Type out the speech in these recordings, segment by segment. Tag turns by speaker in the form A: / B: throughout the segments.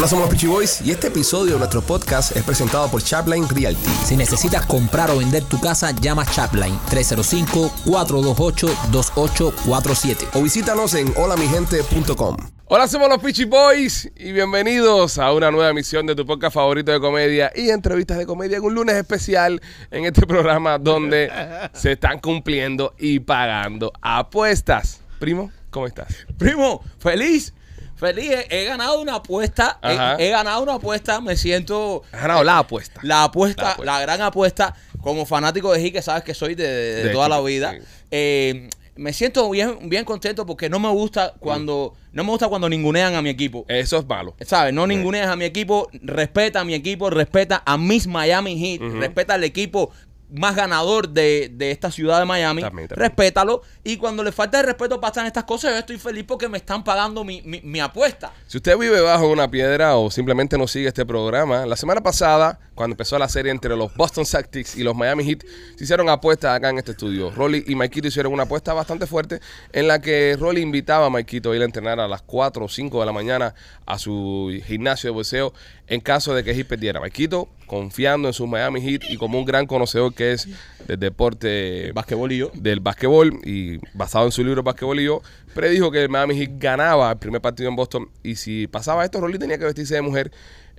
A: Hola, somos los Peachy Boys y este episodio de nuestro podcast es presentado por Chapline Realty.
B: Si necesitas comprar o vender tu casa, llama Chapline 305-428-2847.
A: O visítanos en holamigente.com. Hola, somos los Peachy Boys y bienvenidos a una nueva emisión de tu podcast favorito de comedia y entrevistas de comedia en un lunes especial en este programa donde se están cumpliendo y pagando apuestas. Primo, ¿cómo estás?
B: Primo, feliz. Feliz, he, he ganado una apuesta. He, ganado una apuesta. Me siento.
A: Has ganado la apuesta.
B: La apuesta,
A: La
B: gran apuesta. Como fanático de que sabes que soy de, de
A: De
B: toda la vida.
A: sí.
B: eh, me siento bien, bien contento porque no me gusta cuando. No me gusta cuando ningunean a mi equipo.
A: Eso es malo.
B: ¿Sabes? No ninguneas a mi equipo, respeta a mi equipo, respeta a mis Miami Heat, respeta al equipo más ganador de, de esta ciudad de Miami,
A: También, también.
B: respétalo. Y cuando le falta el respeto pasan estas cosas, yo estoy feliz porque me están pagando mi, mi, mi apuesta.
A: Si usted vive bajo una piedra o simplemente no sigue este programa, la semana pasada, cuando empezó la serie entre los Boston Celtics y los Miami Heat, se hicieron apuestas acá en este estudio. Rolly y Maikito hicieron una apuesta bastante fuerte en la que Rolly invitaba a Maikito a ir a entrenar a las 4 o 5 de la mañana a su gimnasio de boxeo en caso de que Heat perdiera. Maikito, confiando en sus Miami Heat y como un gran conocedor que es del deporte
B: Basquetbol y yo.
A: del básquetbol y basado en su libro Básquetbol y yo, predijo que el Miami Heat ganaba el primer partido en Boston y si pasaba esto, Rolly tenía que vestirse de mujer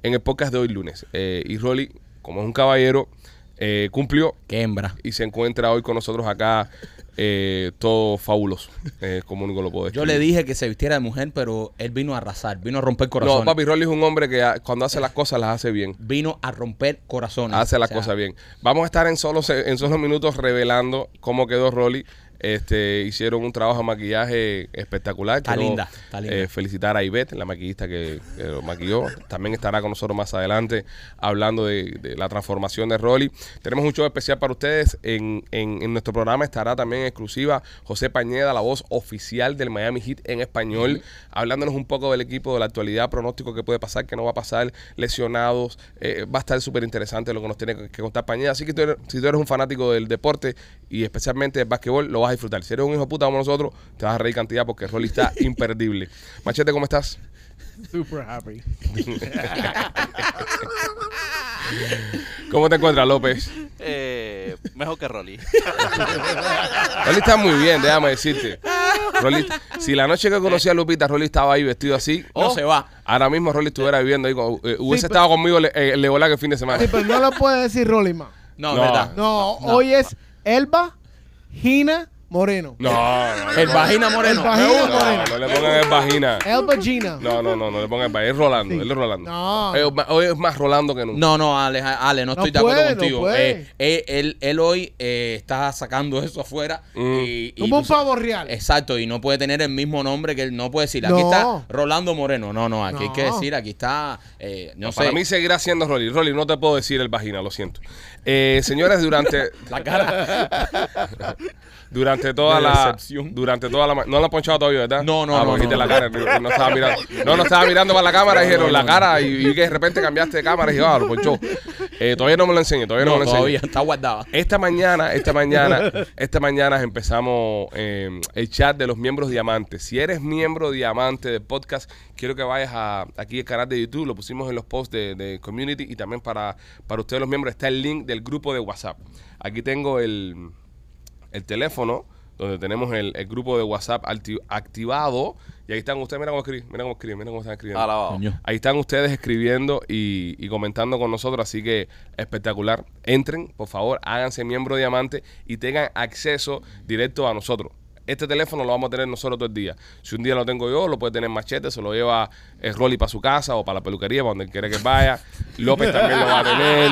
A: en el podcast de hoy lunes. Eh, y Rolly, como es un caballero, eh, cumplió
B: Qué hembra.
A: y se encuentra hoy con nosotros acá eh, todo fabuloso, eh, como único lo puedo decir.
B: Yo le dije que se vistiera de mujer, pero él vino a arrasar, vino a romper corazones.
A: No, papi, Rolly es un hombre que cuando hace las cosas las hace bien.
B: Vino a romper corazones.
A: Hace las
B: O sea,
A: cosas bien. Vamos a estar en solo en solo minutos revelando cómo quedó Rolly. Este, hicieron un trabajo de maquillaje espectacular.
B: Está
A: Quiero,
B: linda, está linda.
A: eh, felicitar a Ivette, la maquillista que, que lo maquilló. También estará con nosotros más adelante hablando de, de la transformación de Rolly. Tenemos un show especial para ustedes. En, en- en nuestro programa estará también exclusiva José Pañeda, la voz oficial del Miami Heat en español, hablándonos un poco del equipo, de la actualidad, pronóstico que puede pasar, que no va a pasar, lesionados. Eh, va a estar súper interesante lo que nos tiene que, que contar Pañeda. Así que tú eres- si tú eres un fanático del deporte y especialmente del básquetbol, lo vas a disfrutar. Si eres un hijo de puta como nosotros, te vas a reír cantidad porque Rolly está imperdible. Machete, ¿cómo estás?
C: Super happy.
A: ¿Cómo te encuentras, López?
D: Eh, mejor que Rolly.
A: Rolly está muy bien, déjame decirte. Rolly, si la noche que conocí a Lupita, Rolly estaba ahí vestido así,
B: No
A: oh,
B: se va.
A: ahora mismo Rolly estuviera viviendo ahí, con- eh, hubiese
C: Sí,
A: estado conmigo le, eh, Leola que el fin de semana.
C: Sí, pero no lo puede decir Rolly más.
B: No,
A: No.
B: verdad.
C: No, hoy es Elba Gina Moreno.
A: No, no, no.
B: El vagina moreno.
C: El vagina
B: gusta.
C: moreno.
A: No, no le pongan el vagina.
C: Elba Gina.
A: No, no, no, no le pongan el vagina. Es Rolando,
C: Sí.
A: él es Rolando.
C: No.
A: Hoy es más Rolando que nunca.
B: No, no, Ale, Ale, no
C: No
B: estoy de acuerdo
C: puede, no
B: contigo.
C: puede.
B: Eh, eh, él, él hoy eh, está sacando eso afuera.
A: Mm.
B: Y, y
C: Como un
B: tú-
C: pavo real.
B: Exacto, y no puede tener el mismo nombre que él no puede decir. Aquí
C: No.
B: está Rolando Moreno. No, no, aquí hay que
C: No.
B: decir, aquí está, eh, no,
A: Para
B: sé,
A: mí seguirá siendo Rolly. Rolly, no te puedo decir el vagina, lo siento. Eh, señores, durante
B: la cara.
A: durante toda la durante toda la no lo han ponchado todavía, ¿verdad?
B: No, no,
A: ah,
B: no, no.
A: la cara, no, estaba mirando. No, no estaba mirando para la cámara, dijeron la cara y, y que de repente cambiaste de cámara y dije, ah, lo ponchó. Eh, todavía no me lo enseño, todavía no, me lo enseño.
B: todavía está guardada.
A: Esta mañana, esta mañana, esta mañana empezamos eh, el chat de los miembros diamantes. Si eres miembro diamante del podcast, quiero que vayas a aquí al canal de YouTube, lo pusimos en los posts de, de community y también para, para ustedes los miembros está el link del grupo de WhatsApp. Aquí tengo el, el teléfono donde tenemos el, el grupo de WhatsApp acti- activado y ahí están ustedes, mira cómo escriben, mira cómo escriben, mira cómo están escribiendo.
D: Alabado.
A: Ahí están ustedes escribiendo y, y comentando con nosotros, así que espectacular. Entren, por favor, háganse miembro diamante y tengan acceso directo a nosotros. Este teléfono lo vamos a tener nosotros todo el día. Si un día lo tengo yo, lo puede tener Machete, se lo lleva el Rolly para su casa o para la peluquería, para donde quiera que vaya. López también lo va a tener.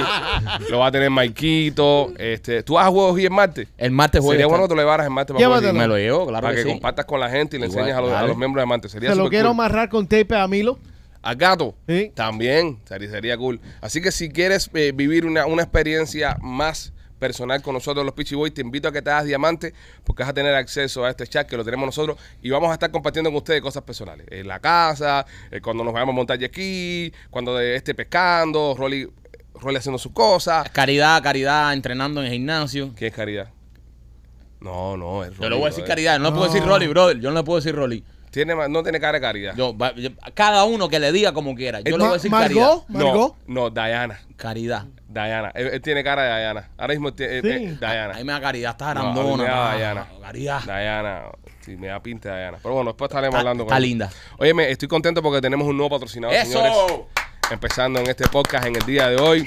A: Lo va a tener Maikito. Este, ¿Tú vas a juegos y el martes?
B: El martes a
A: Sería bueno que tú le llevaras el martes para, juegos
B: Me lo llevo, claro
A: para
B: que,
A: que,
B: sí.
A: compartas con la gente y le
B: Igual,
A: enseñes a los, a los miembros diamantes. Sería
C: Se lo quiero
A: cool.
C: amarrar con tape a Milo.
A: Al gato.
C: Sí.
A: También sería, sería cool. Así que si quieres eh, vivir una, una experiencia más personal con nosotros los Peachy Boys, te invito a que te hagas diamante porque vas a tener acceso a este chat que lo tenemos nosotros y vamos a estar compartiendo con ustedes cosas personales. En la casa, eh, cuando nos vayamos a montar aquí, cuando esté pescando, Rolly, Rolly haciendo sus cosas.
B: Caridad, caridad, entrenando en el gimnasio.
A: ¿Quién es Caridad? No, no, es Rolly.
B: Yo le voy a decir
A: brother.
B: caridad, no le puedo decir Rolly, brother. Yo no le puedo decir Rolly.
A: Tiene, no tiene cara de caridad.
B: Yo, va- yo- cada uno que le diga como quiera. Yo le voy a decir
C: Margot,
A: no,
C: Margot.
A: no, Diana.
B: caridad.
A: Diana. Él, él tiene cara de Diana. Ahora mismo tiene
C: Sí.
A: eh, Diana.
B: Ahí me da caridad, está
A: No,
B: grandona.
A: me da
B: está-
A: Diana.
B: Caridad.
A: Diana. Sí, me da pinta de Diana. Pero bueno, después estaremos
B: Está-
A: hablando con
B: está
A: él.
B: linda.
A: Óyeme, estoy contento porque tenemos un nuevo patrocinador,
B: ¡Eso!
A: señores. Empezando en este podcast en el día de hoy.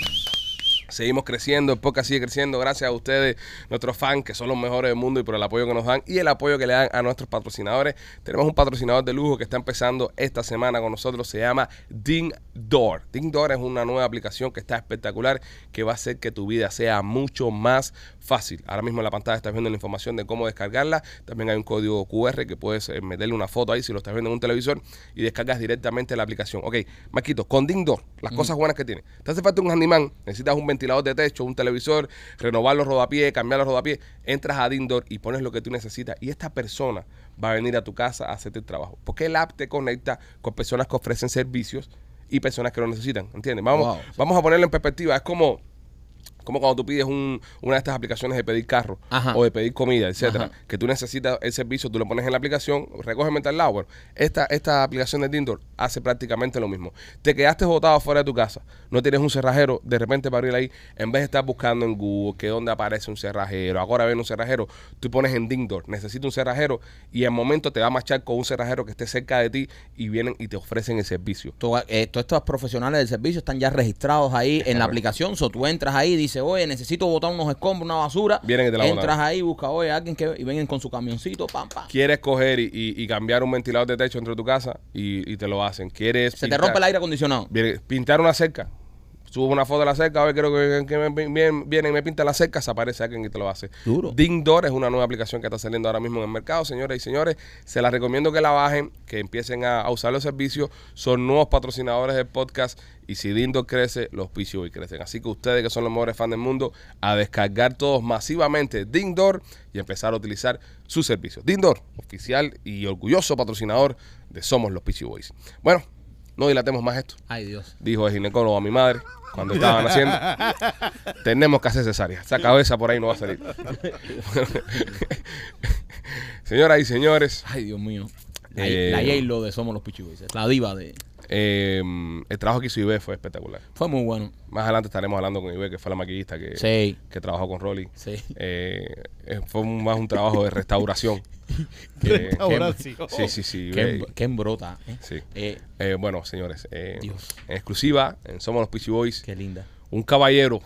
A: Seguimos creciendo, el podcast sigue creciendo gracias a ustedes, nuestros fans, que son los mejores del mundo y por el apoyo que nos dan y el apoyo que le dan a nuestros patrocinadores. Tenemos un patrocinador de lujo que está empezando esta semana con nosotros, se llama Ding Door. Ding Door es una nueva aplicación que está espectacular, que va a hacer que tu vida sea mucho más fácil. Ahora mismo en la pantalla estás viendo la información de cómo descargarla. También hay un código QR que puedes eh, meterle una foto ahí si lo estás viendo en un televisor y descargas directamente la aplicación. Ok, Maquito, con Ding Door, las cosas buenas que tiene. Te hace falta un handyman, necesitas un ventilador de techo, un televisor, renovar los rodapiés, cambiar los rodapiés. Entras a Ding Door y pones lo que tú necesitas y esta persona va a venir a tu casa a hacerte el trabajo. Porque el app te conecta con personas que ofrecen servicios y personas que lo necesitan, ¿entiendes? Vamos,
B: Wow.
A: vamos a ponerlo en perspectiva. Es como como cuando tú pides un- una de estas aplicaciones de pedir carro
B: Ajá.
A: o de pedir comida, etcétera,
B: Ajá.
A: que tú necesitas el servicio, tú lo pones en la aplicación, recógeme tal lado. Bueno, esta, esta aplicación de Dindor hace prácticamente lo mismo. Te quedaste botado fuera de tu casa, no tienes un cerrajero, de repente para ir ahí, en vez de estar buscando en Google que dónde aparece un cerrajero, ahora ven un cerrajero, tú pones en Dindor, necesito un cerrajero y en momento te va a marchar con un cerrajero que esté cerca de ti y vienen y te ofrecen el servicio.
B: To- eh, todos estos profesionales del servicio están ya registrados ahí en la aplicación. So, tú entras ahí y dices, oye, necesito botar unos escombros, una basura.
A: Vienen y te la
B: Entras
A: botan.
B: ahí, busca, oye, alguien que. Y vengan con su camioncito, pam, pam.
A: Quieres coger y, y- y cambiar un ventilador de techo dentro de tu casa y, y te lo hacen. Quieres
B: Se te rompe el aire acondicionado.
A: Viene- pintar una cerca. Subo una foto de la cerca, a ver, creo que, que me, viene, viene y me pinta la cerca, se aparece alguien y te lo hace.
B: Duro.
A: Ding Door es una nueva aplicación que está saliendo ahora mismo en el mercado, señoras y señores. Se las recomiendo que la bajen, que empiecen a, a usar los servicios. Son nuevos patrocinadores del podcast y si Ding Door crece, los hoy crecen. Así que ustedes que son los mejores fans del mundo, a descargar todos masivamente Ding Door y empezar a utilizar sus servicios. Ding Door, oficial y orgulloso patrocinador de Somos los Pichi Boys. Bueno, no dilatemos más esto
B: Ay, Dios.
A: dijo el ginecólogo a mi madre cuando estaban haciendo. Tenemos que hacer cesárea. Esa cabeza por ahí no va a salir. Señoras y señores,
B: Ay, Dios mío. La,
A: Eh,
B: la J-Lo de Somos los Pichiboys. La diva de.
A: Eh, el trabajo que hizo Ibe fue espectacular.
B: Fue muy bueno.
A: Más adelante estaremos hablando con Ibe, que fue la maquillista que,
B: Sí.
A: que trabajó con Rolly.
B: Sí.
A: Eh, eh, fue un- más un trabajo de restauración. Que-
C: Restauración.
A: sí, sí, sí.
B: Qué,
A: Ibe-
B: qué embrota. ¿eh?
A: sí.
B: Eh,
A: Eh, bueno, señores, eh,
B: Dios.
A: en exclusiva, en Somos los Pichi Boys,
B: qué linda.
A: un caballero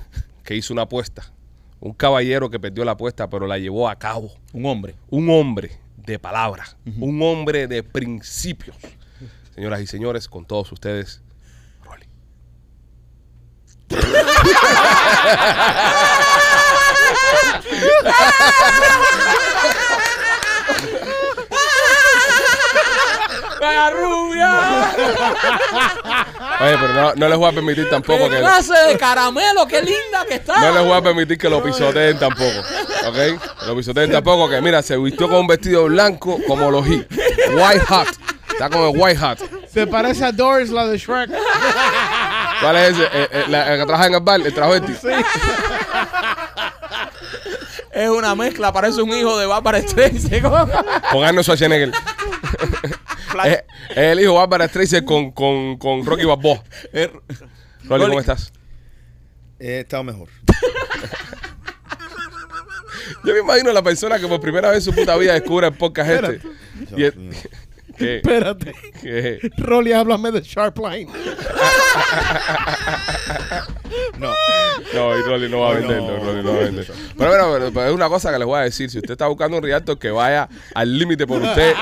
A: que hizo una apuesta. Un caballero que perdió la apuesta, pero la llevó a cabo.
B: Un hombre.
A: Un hombre de palabra. Un hombre de principios. Señoras y señores, con todos ustedes, Rolly.
B: ¡La rubia!
A: Oye, pero no, no les voy a permitir tampoco
B: ¡Qué
A: que...
B: clase de caramelo! ¡Qué linda que está!
A: No les voy a permitir que lo pisoteen tampoco. ¿Ok? Lo pisoteen tampoco, que mira, se vistió con un vestido blanco como los hit. White hot. Está como el white hot.
C: Se parece a Doris, la de Shrek.
A: ¿Cuál es ese? Eh, eh, la, la que trabaja en el bar, el travesti.
B: Es una mezcla, parece un hijo de Bárbara Streisand.
A: Con Arnold Schwarzenegger.
D: Flash.
A: es, es el hijo de Barbara Streisand con, con, con Rocky Balboa. Rolly, ¿cómo estás?
E: He estado mejor.
A: Yo me imagino la persona que por primera vez en su puta vida descubre el podcast este. Y. ¿Qué?
C: Espérate.
A: ¿Qué?
C: Rolly, háblame de Sharpline.
E: No.
A: No, y Rolly no va a venderlo, Rolly no va a venderlo. Pero bueno, pero, pero es una cosa que les voy a decir. Si usted está buscando un realtor que vaya al límite por usted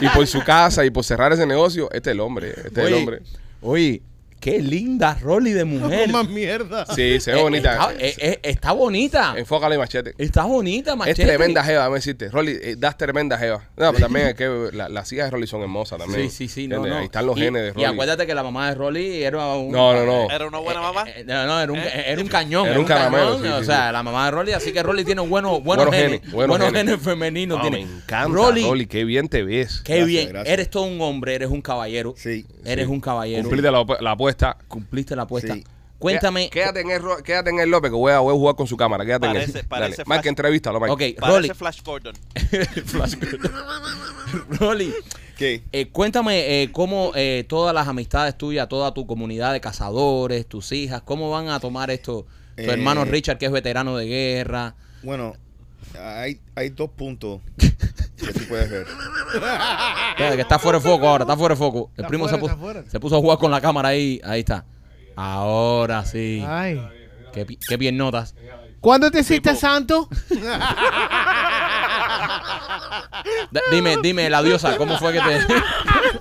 A: y por su casa y por cerrar ese negocio, este es el hombre. Este es el hombre.
B: oye, qué linda Rolly de mujer.
C: No más mierda.
A: Sí, se ve
B: Eh,
A: bonita.
B: Está, eh, eh, está bonita.
A: Enfócala y machete.
B: Está bonita,
A: Es
B: machete.
A: tremenda jeva, déjame decirte. Rolly, eh, das tremenda jeva. No, pero también es que la- las hijas de Rolly son hermosas también.
B: Sí, sí, sí. No, no.
A: Ahí están los
B: Y-
A: genes de
B: Y
A: Rolly.
B: acuérdate que la mamá de Rolly era un.
A: No, no, no.
D: ¿Era una buena mamá?
B: Eh, eh, no, no, era un, era un cañón.
A: Era un caramelo, sí,
B: o
A: sí,
B: sea,
A: sí.
B: la mamá de Rolly, así que Rolly tiene buenos, buenos,
A: Buenos
B: genes.
A: genes, buenos genes.
B: genes femeninos.
A: No,
B: tiene.
A: me encanta,
B: Rolly,
A: Rolly. Qué bien te ves.
B: qué
E: Gracias,
B: bien.
E: gracias.
B: Eres todo un hombre, eres un caballero.
E: Sí.
B: Eres un caballero.
A: Cumpliste la, la apuesta.
B: Cumpliste la apuesta.
E: Sí.
B: Cuéntame.
A: Quédate en el, Ro- quédate en el López, que voy a, voy a jugar con su cámara. Quédate en
D: Parece-
A: él.
D: parece
A: Dale. Mike,
D: flash-
A: entrevístalo, Mike.
B: Ok,
D: Parece
B: Rolly.
D: Flash Gordon.
B: Rolly,
E: ¿Qué?
B: Eh, cuéntame eh, cómo eh, todas las amistades tuyas, toda tu comunidad de cazadores, tus hijas, cómo van a tomar esto. Tu
E: Eh,
B: hermano Richard, que es veterano de guerra.
E: Bueno, hay, hay dos puntos que tú puedes ver.
B: Espérate, que está fuera de foco ahora, está fuera de foco. El
C: Está
B: primo
C: fuera,
B: se, puso,
C: fuera.
B: se puso a jugar con la cámara ahí. Ahí está. Ahora sí.
C: Ay.
B: Qué, pi- qué bien notas.
C: ¿Cuándo te hiciste santo?
B: D- dime, dime, la diosa, ¿cómo fue que te.?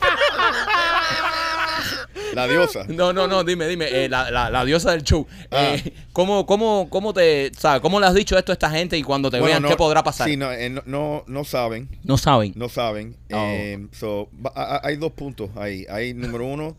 E: La diosa.
B: No, no, no, dime, dime, eh, la, la, la diosa del show.
E: Ah.
B: Eh, ¿cómo, cómo, ¿Cómo te, sabes, cómo le has dicho esto a esta gente y cuando te
E: Bueno,
B: vean,
E: no-
B: qué podrá pasar?
E: Sí, no, eh, no, no, no saben.
B: No saben.
E: No saben.
B: Oh.
E: Eh, so, va- a- a- hay dos puntos ahí. Hay número uno,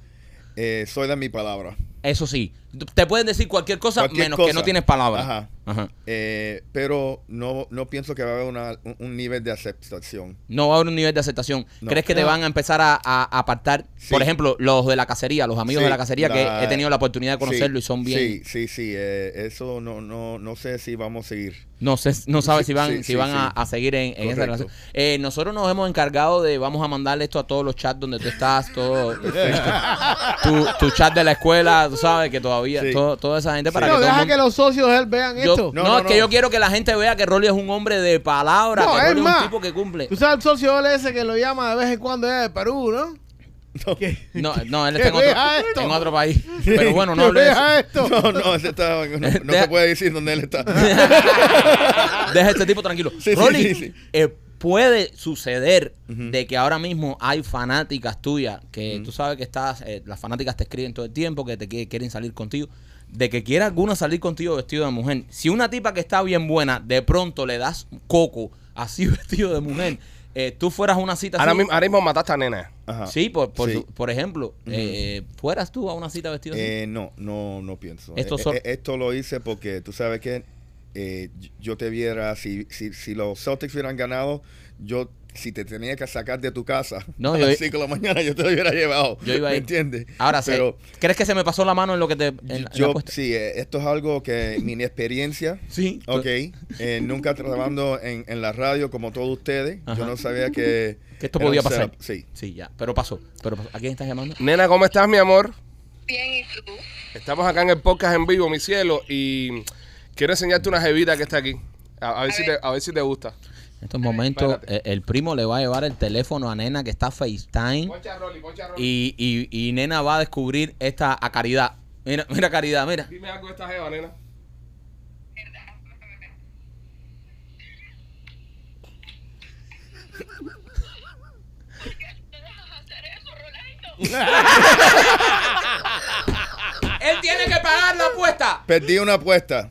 E: eh, soy de mi palabra.
B: Eso sí. Te pueden decir cualquier cosa
E: Cualquier
B: menos que no tienes palabras.
E: Ajá.
B: Ajá.
E: Eh, pero no, no pienso que va a haber una- un, un nivel de aceptación.
B: No va a haber un nivel de aceptación.
E: No.
B: ¿Crees que te van a empezar a, apartar?
E: Sí.
B: Por ejemplo, los de la cacería, los amigos
E: Sí,
B: de la cacería que he tenido la oportunidad de conocerlo y son bien.
E: Sí, sí, sí. eh, eso no, no, no sé si vamos a seguir.
B: No sé, no sabes
E: Sí,
B: si van,
E: sí,
B: si
E: sí,
B: van a,
E: sí.
B: a seguir en, en esa relación. Eh, nosotros nos hemos encargado de, vamos a mandarle esto a todos los chats donde tú estás, todo, tu, tu chat de la escuela, tú sabes que todavía,
E: Sí.
B: todo- toda esa gente para
C: no,
B: que todo el
C: deja
B: mundo-
C: que los socios de él vean
B: Yo-
C: esto.
B: no,
E: No, no,
B: es que
E: no.
B: yo quiero que la gente vea que Rolly es un hombre de palabra,
C: No,
B: que
C: es
B: Rolly es un
C: más.
B: tipo que cumple.
C: Tú sabes el socio de él ese que lo llama de vez en cuando es de Perú, ¿no?
B: No, no, él está en otro, en país. Pero bueno, no hable de eso.
C: esto.
E: No, no, ese está, no, no
B: Deja-
E: se puede decir dónde él está.
B: Deja a este tipo tranquilo.
E: Sí, sí,
B: Rolly,
E: sí, sí.
B: eh, puede suceder de que ahora mismo hay fanáticas tuyas que tú sabes que estás, eh, las fanáticas te escriben todo el tiempo, que te qui- quieren salir contigo, de que quiera alguna salir contigo vestido de mujer. Si una tipa que está bien buena, de pronto le das coco así vestido de mujer, eh, tú fueras a una cita
A: Ahora
B: así.
A: mismo, ahora mismo mataste a nena.
E: Ajá.
B: Sí, por, por,
E: Sí.
B: su- por ejemplo, eh, fueras tú a una cita vestido así.
E: No, no, no pienso.
B: Esto so-
E: esto lo hice porque tú sabes que eh, yo te viera, si, si, si los Celtics hubieran ganado, yo si te tenía que sacar de tu casa
B: No,
E: a
B: yo-
E: las 5 de la mañana, yo te lo hubiera llevado.
B: Yo iba a
E: ¿Me
B: ir.
E: entiendes?
B: Ahora sí.
E: Pero
B: ¿Crees que se me pasó la mano en lo que te. en la- en la
E: yo, sí, eh, esto es algo que mi inexperiencia.
B: Sí.
E: Ok, eh, nunca trabajando en, en la radio como todos ustedes,
B: Ajá.
E: yo no sabía que,
B: Que esto podía pasar.
E: setup. Sí.
B: Sí, ya. Pero pasó. Pero pasó. ¿A quién estás llamando?
A: Nena, ¿cómo estás, mi amor?
F: Bien, ¿y tú?
A: Estamos acá en el podcast en vivo, mi cielo, y quiero enseñarte una jevita que está aquí. A, a ver, si te, a ver si te gusta.
B: En estos momentos, eh, el primo le va a llevar el teléfono a Nena que está FaceTime.
A: Poncha Rolly, poncha a Rolly.
B: Y, y, y Nena va a descubrir esta a Caridad. Mira, mira Caridad, mira.
A: Dime algo de esta jeva, nena.
F: ¿Te dejas hacer eso, Rolando?
B: Él tiene que pagar la apuesta.
E: Perdí una apuesta.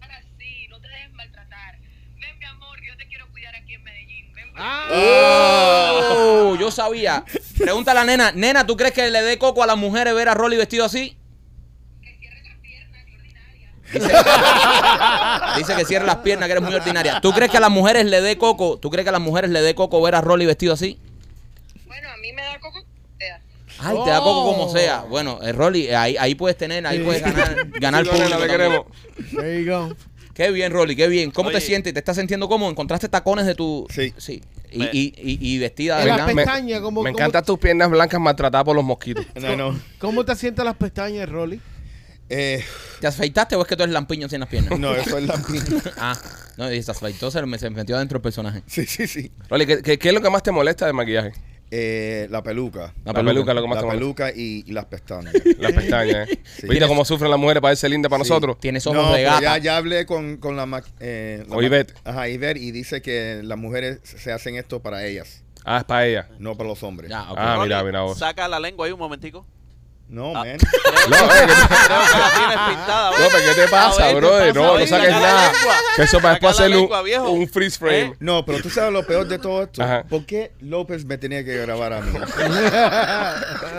F: Ahora sí, no te dejes maltratar. Ven, mi amor, yo te quiero cuidar aquí en Medellín. Ven,
B: Oh, yo sabía. Pregúntale a Nena. Nena, ¿tú crees que le dé coco a las mujeres ver a Rolly vestido así? Dice, dice que cierre las piernas, que eres muy ordinaria. ¿Tú crees que a las mujeres le dé coco? ¿Tú crees que a las mujeres le dé coco ver a Rolly vestido así?
F: Bueno, a mí me da coco. sea.
B: Ay, te da coco como
C: Oh.
B: sea. Bueno, eh, Rolly, ahí, ahí puedes tener, ahí puedes ganar, ganar
A: Sí, nena,
B: público
A: te
B: también.
A: queremos.
C: There you go.
B: Qué bien, Rolly, qué bien. ¿Cómo te sientes? ¿Te estás sintiendo cómodo? ¿Encontraste tacones de tu...?
E: Sí.
B: Sí. Y,
D: Me-
B: y, y, y vestida de blanco.
A: Me,
C: pestañas, como-
A: me encantan tus piernas blancas maltratadas por los mosquitos.
E: No, no.
C: ¿Cómo te sientes las pestañas, Rolly?
E: Eh,
B: ¿Te afeitaste o es que tú eres lampiño sin las piernas?
E: no, eso es la
B: Ah, no, y se afeitó, se me, se metió adentro del personaje.
E: Sí, sí, sí.
A: Rolly, ¿qué, qué, qué es lo que más te molesta del maquillaje?
E: Eh, la peluca.
B: La
A: La, peluca es lo que más
E: La peluca y, y las pestañas.
A: Las pestañas, ¿eh?
E: Sí.
A: ¿Viste cómo sufren las mujeres para verse lindas para
E: Sí.
A: nosotros?
B: Tienes ojos
E: No,
B: de
E: pero
B: gata.
E: ya, ya hablé con, con la, eh, la
A: Ivette.
E: Ajá, Ivette, y dice que las mujeres se hacen esto para ellas,
A: Ah, es para ella.
E: no para los hombres.
B: Ya.
A: Ah, mira, mira vos.
D: Saca la lengua ahí un momentico.
E: No,
D: Ah.
E: man.
A: No, eh. López, ¿qué te pasa, brother? No, no saques nada. Que eso para después
D: viejo.
A: un, un freeze frame.
D: ¿Eh?
E: No, pero tú sabes lo peor de todo esto.
A: Ajá.
E: ¿Por qué López me tenía que grabar a mí?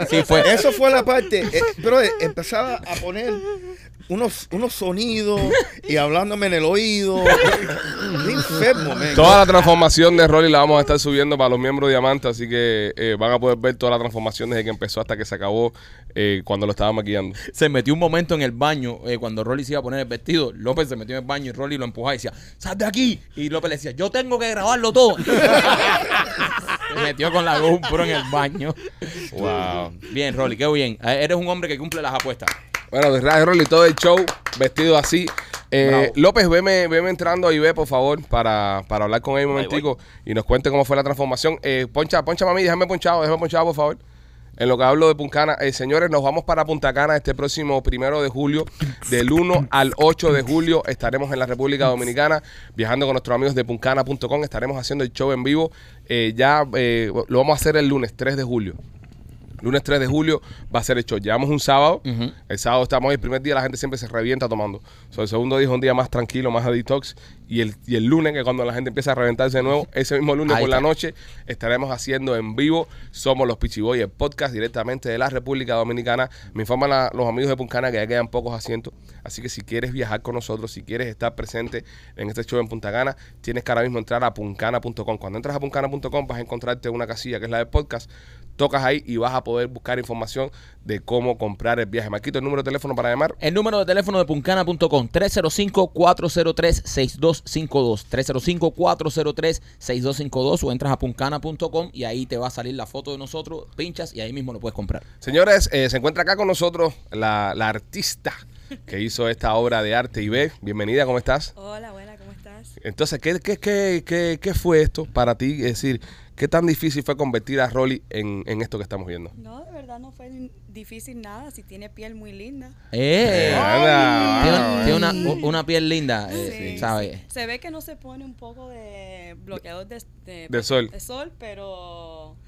B: Sí, fue.
E: Eso fue la parte. Eh, bro, empezaba a poner unos, unos sonidos y hablándome en el oído. Enfermo, man.
A: Toda la transformación de Rolly la vamos a estar subiendo para los miembros diamantes, así que eh, van a poder ver toda la transformación desde que empezó hasta que se acabó eh, cuando lo estaba maquillando.
B: Se metió un momento en el baño eh, cuando Rolly se iba a poner el vestido. López se metió en el baño y Rolly lo empujaba y decía, ¡sal de aquí! Y López le decía, yo tengo que grabarlo todo. se metió con la GoPro en el baño.
A: Wow.
B: Bien, Rolly, qué bien. Eres un hombre que cumple las apuestas.
A: Bueno, de verdad, Rolly, todo el show vestido así. Eh. López, veme, veme entrando ahí, ve, por favor, para, para hablar con él un momentico y nos cuente cómo fue la transformación. Eh, poncha, poncha, mami, déjame ponchado, déjame ponchado, por favor. En lo que hablo de Puncana, eh, señores, nos vamos para Punta Cana este próximo primero de julio. Del 1 al 8 de julio estaremos en la República Dominicana viajando con nuestros amigos de puncana.com. Estaremos haciendo el show en vivo. Eh, ya eh, lo vamos a hacer el lunes 3 de julio. Lunes 3 de julio va a ser el show. Llevamos un sábado. El sábado estamos ahí. El primer día la gente siempre se revienta tomando. So, el segundo día es un día más tranquilo, más de detox. Y el, y el lunes, que cuando la gente empieza a reventarse de nuevo, ese mismo lunes por la noche estaremos haciendo en vivo. Somos los Pichiboy, el podcast directamente de la República Dominicana. Me informan la- los amigos de Puncana que ya quedan pocos asientos. Así que si quieres viajar con nosotros, si quieres estar presente en este show en Punta Cana, tienes que ahora mismo entrar a puncana.com. Cuando entras a puncana.com vas a encontrarte una casilla que es la del podcast. Tocas ahí y vas a poder buscar información de cómo comprar el viaje. Marquito, el número de teléfono para llamar.
B: El número de teléfono de puncana.com 305-403-6252 305-403-6252 o entras a puncana.com y ahí te va a salir la foto de nosotros, pinchas y ahí mismo lo puedes comprar.
A: Señores, eh, se encuentra acá con nosotros la, la artista que hizo esta obra de arte. Ibe, bienvenida, ¿cómo estás?
G: Hola, buena, ¿cómo estás?
A: Entonces, ¿qué, qué, qué, qué, qué fue esto para ti? Es decir, ¿qué tan difícil fue convertir a Rolly en, en esto que estamos viendo?
G: No, de verdad no fue difícil nada, si tiene piel muy linda.
B: ¡Eh!
A: Anda,
B: Tiene,
A: ah,
B: tiene una, u- una piel linda, eh,
G: Sí,
B: ¿sabes?
G: sí. Se ve que no se pone un poco de bloqueador de, de-
A: De sol.
G: de sol, pero eh,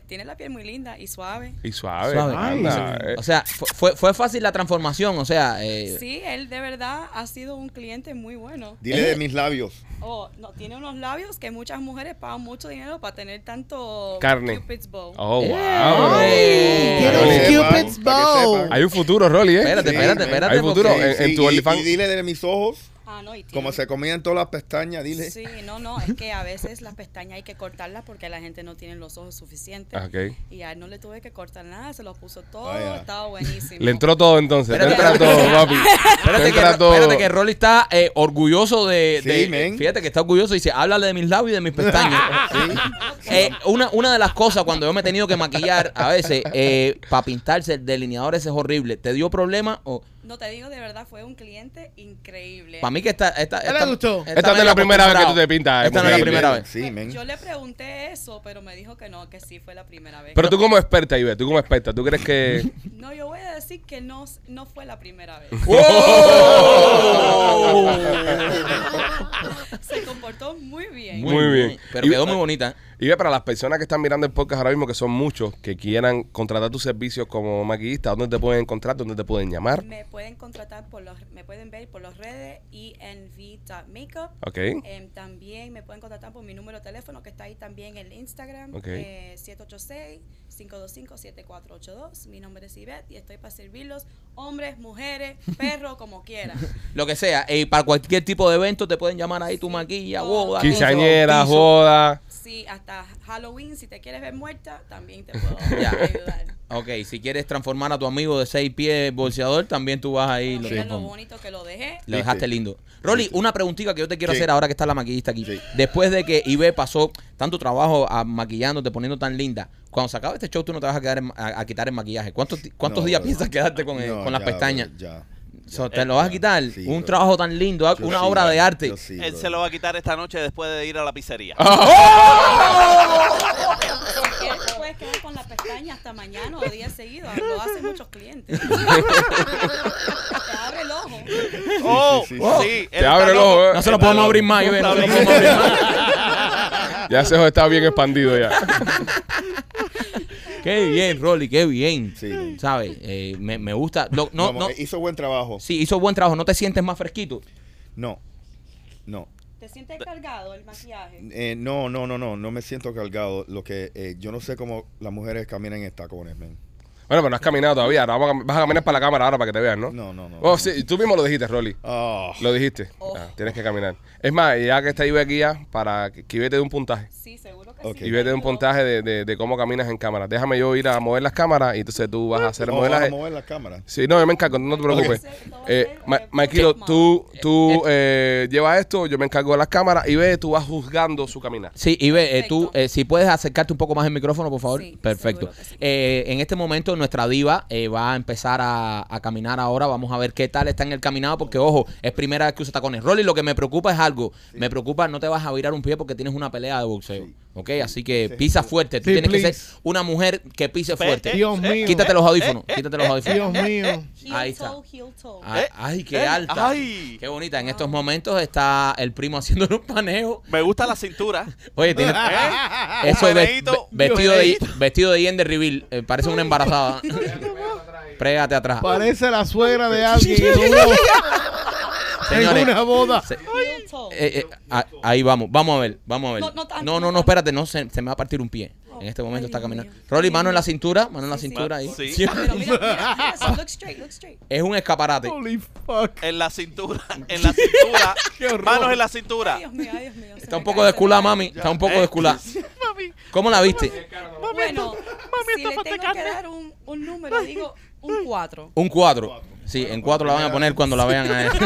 G: tiene la piel muy linda y suave.
A: Y suave.
B: Suave.
A: anda, eh.
B: O sea, fu- fue, fue fácil la transformación, o sea, eh,
G: Sí, él de verdad ha sido un cliente muy bueno.
E: Dile de mis labios.
G: Oh, no, tiene unos labios que muchas mujeres pagan mucho dinero para tener tanto
A: Carne.
G: Cupid's bow.
A: Oh, wow.
B: ¡Eh!
C: Quiero un
E: sepan,
C: Cupid's bow.
A: Hay un futuro, Rolly, ¿eh?
B: Espérate,
E: Sí,
B: espérate, espérate.
A: Hay futuro
B: porque-
A: en- en tu
E: y-
A: OnlyFans.
E: Y dile de mis ojos,
G: Ah, no, y
E: como se comían todas las pestañas, dile.
G: Sí, no, no, es que a veces las pestañas hay que cortarlas porque la gente no tiene los ojos suficientes.
A: Ah, ok.
G: Y a él no le tuve que cortar nada, se lo puso todo,
E: Vaya.
G: estaba buenísimo.
A: Le entró todo entonces. Te
B: Espérate.
A: entra todo, papi. Te
B: Espérate que,
A: entra todo.
B: espérate que Rolly está eh, orgulloso de,
E: Sí,
B: de-
E: men.
B: Fíjate que está orgulloso y dice, háblale de mis labios y de mis pestañas. Eh, una, una de las cosas cuando yo me he tenido que maquillar a veces para pintarse el delineador ese es horrible. ¿Te dio problema o
G: No te digo, de verdad, fue un cliente increíble.
B: para mí que esta esta,
C: ¿Qué le gustó?
A: Esta no es la primera vez que tú te pintas,
B: Esta no es la primera vez.
E: Sí, men.
G: Yo le pregunté eso, pero me dijo que no, que sí fue la primera vez.
A: Pero tú como experta, Ibe, tú como experta, ¿tú crees que...
G: No, yo voy a decir que no, no fue la primera vez. Se comportó muy bien.
A: Muy bien.
B: Pero quedó muy bonita.
A: Y ve, para las personas que están mirando el podcast ahora mismo, que son muchos, que quieran contratar tus servicios como maquillista, ¿dónde te pueden encontrar? ¿Dónde te pueden llamar?
G: Me pueden contratar por los, me pueden ver por las redes env.makeup.
A: Ok.
G: Em, también me pueden contactar por mi número de teléfono que está ahí también en el Instagram,
A: Ok.
G: eh, 786-525-7482. Mi nombre es Ivette y estoy para servirlos, hombres, mujeres, perros, como quieran.
B: Lo que sea. Y para cualquier tipo de evento te pueden llamar ahí tu maquilla,
G: todo.
B: boda,
A: Quinceañera, boda.
G: Sí, hasta Halloween, si te quieres ver muerta, también te puedo ayudar.
B: Ok, si quieres transformar a tu amigo de seis pies bolseador, también tú vas ahí. y
G: Como
B: lo
G: mira lo bonito que lo dejé.
B: Lo dejaste lindo. Rolly, una preguntita que yo te quiero
E: Sí.
B: hacer ahora que está la maquillista aquí.
E: Sí.
B: Después de que Ibe pasó tanto trabajo a maquillándote, poniendo tan linda, cuando se acabe este show tú no te vas a, quedar en- a, a quitar el maquillaje. ¿Cuántos, cuántos
E: No,
B: días piensas quedarte con, el-
E: No,
B: con las
E: ya,
B: pestañas?
E: bro, Ya.
B: So, ¿Te lo vas a quitar?
E: Sí,
B: Un
E: bro.
B: trabajo tan lindo, ¿ah?
E: Yo
B: una
E: sí,
B: obra de arte.
E: Sí,
D: Él se lo va a quitar esta noche después de ir a la pizzería.
G: Te puedes quedar con la pestaña hasta mañana o días seguidos. Lo hacen muchos clientes. te abre el ojo.
D: ¡Oh!
E: sí,
D: Sí,
E: sí,
A: Te abre el ojo, ¿eh?
B: No se lo podemos abrir más, Ibe. No se lo podemos abrir más.
A: Ya ese ojo está bien expandido ya.
B: Qué bien, Rolly, qué bien.
E: Sí.
B: ¿Sabes? Eh, me, me gusta. No,
E: Vamos,
B: no,
E: eh, Hizo buen trabajo.
B: sí, hizo buen trabajo. ¿No te sientes más fresquito?
E: No. No.
G: ¿Te sientes cargado el maquillaje?
E: Eh, no, no, no, no. No me siento cargado. Lo que eh, yo no sé cómo las mujeres caminan en tacones, man.
A: Bueno, pero no has caminado todavía. Ahora vamos a vas a caminar para la cámara ahora para que te vean, ¿no?
E: No, no, no.
A: Oh, sí, tú mismo lo dijiste, Rolly.
E: Oh.
A: Lo dijiste. Ah, tienes que caminar. Es más, ya que está Ibe aquí ya, para que, que Ibe te dé un puntaje.
G: Sí, seguro que
E: Ok.
G: sí.
A: Y vete un puntaje de, de- de cómo caminas en cámara. Déjame yo ir a mover las cámaras y entonces tú vas a hacer el
E: vamos a
A: modelaje.
E: mover la cámara.
A: Sí, no, yo me encargo, no te preocupes.
G: Ok. Esto va a
A: Eh, Ma- Maikilo,
G: Checkmark.
A: tú, tú eh, llevas esto, yo me encargo de las cámaras y ve, tú vas juzgando su caminar.
B: Sí, y ve, eh, tú, eh, si puedes acercarte un poco más el micrófono, por favor.
G: Sí,
B: Perfecto.
G: sí.
B: Eh, en este momento, nuestra diva eh, va a empezar a, a caminar ahora. Vamos a ver qué tal está en el caminado, porque ojo, es primera vez que usa tacones. Rolly, lo que me preocupa es algo. Me preocupa, no te vas a virar un pie porque tienes una pelea de boxeo. ¿Ok? Así que pisa fuerte. Tú
C: Sí,
B: tienes que
C: please.
B: ser una mujer que pise
D: Pe-
B: fuerte.
D: eh,
C: Dios
D: eh,
C: mío.
B: Quítate los audífonos.
D: eh,
B: Quítate los audífonos.
C: Dios mío.
B: Ahí está.
G: toe.
B: Ay, ay, qué alta.
D: ay.
B: Qué bonita. En estos momentos está el primo haciendo un paneo.
D: Me gusta la cintura.
B: Oye, tiene,
D: ¿Eh?
B: Eso ve- vestido, de, vestido de Yen de Reveal. eh, parece una embarazada. Prégate atrás.
C: Parece la suegra de alguien
B: Señores,
C: en una boda.
B: se- eh, eh, a- ahí vamos, vamos a ver, vamos a ver.
G: No, no
B: no, no,
G: no
B: espérate, no, se, se me va a partir un pie. En este momento
G: Ay,
B: está caminando. Rolly, mano en la cintura, mano en la
G: Sí, sí.
B: cintura ahí.
D: Sí.
G: Pero mira, mira, mira, look straight, look straight.
B: Es un escaparate.
C: Holy fuck.
D: En la cintura. En la cintura.
C: Qué horror.
D: Manos en la cintura.
G: Ay, Dios mío, ay, Dios mío.
B: Está un poco desculada,
G: cae.
B: mami. Está un poco
D: Eh,
B: desculada.
D: Mami,
B: ¿Cómo la viste?
G: Bueno, si le
D: esto
G: tengo
D: te
G: que dar un, un número, digo un 4.
B: Un 4. Sí, en 4 la van a poner cuando la vean a él.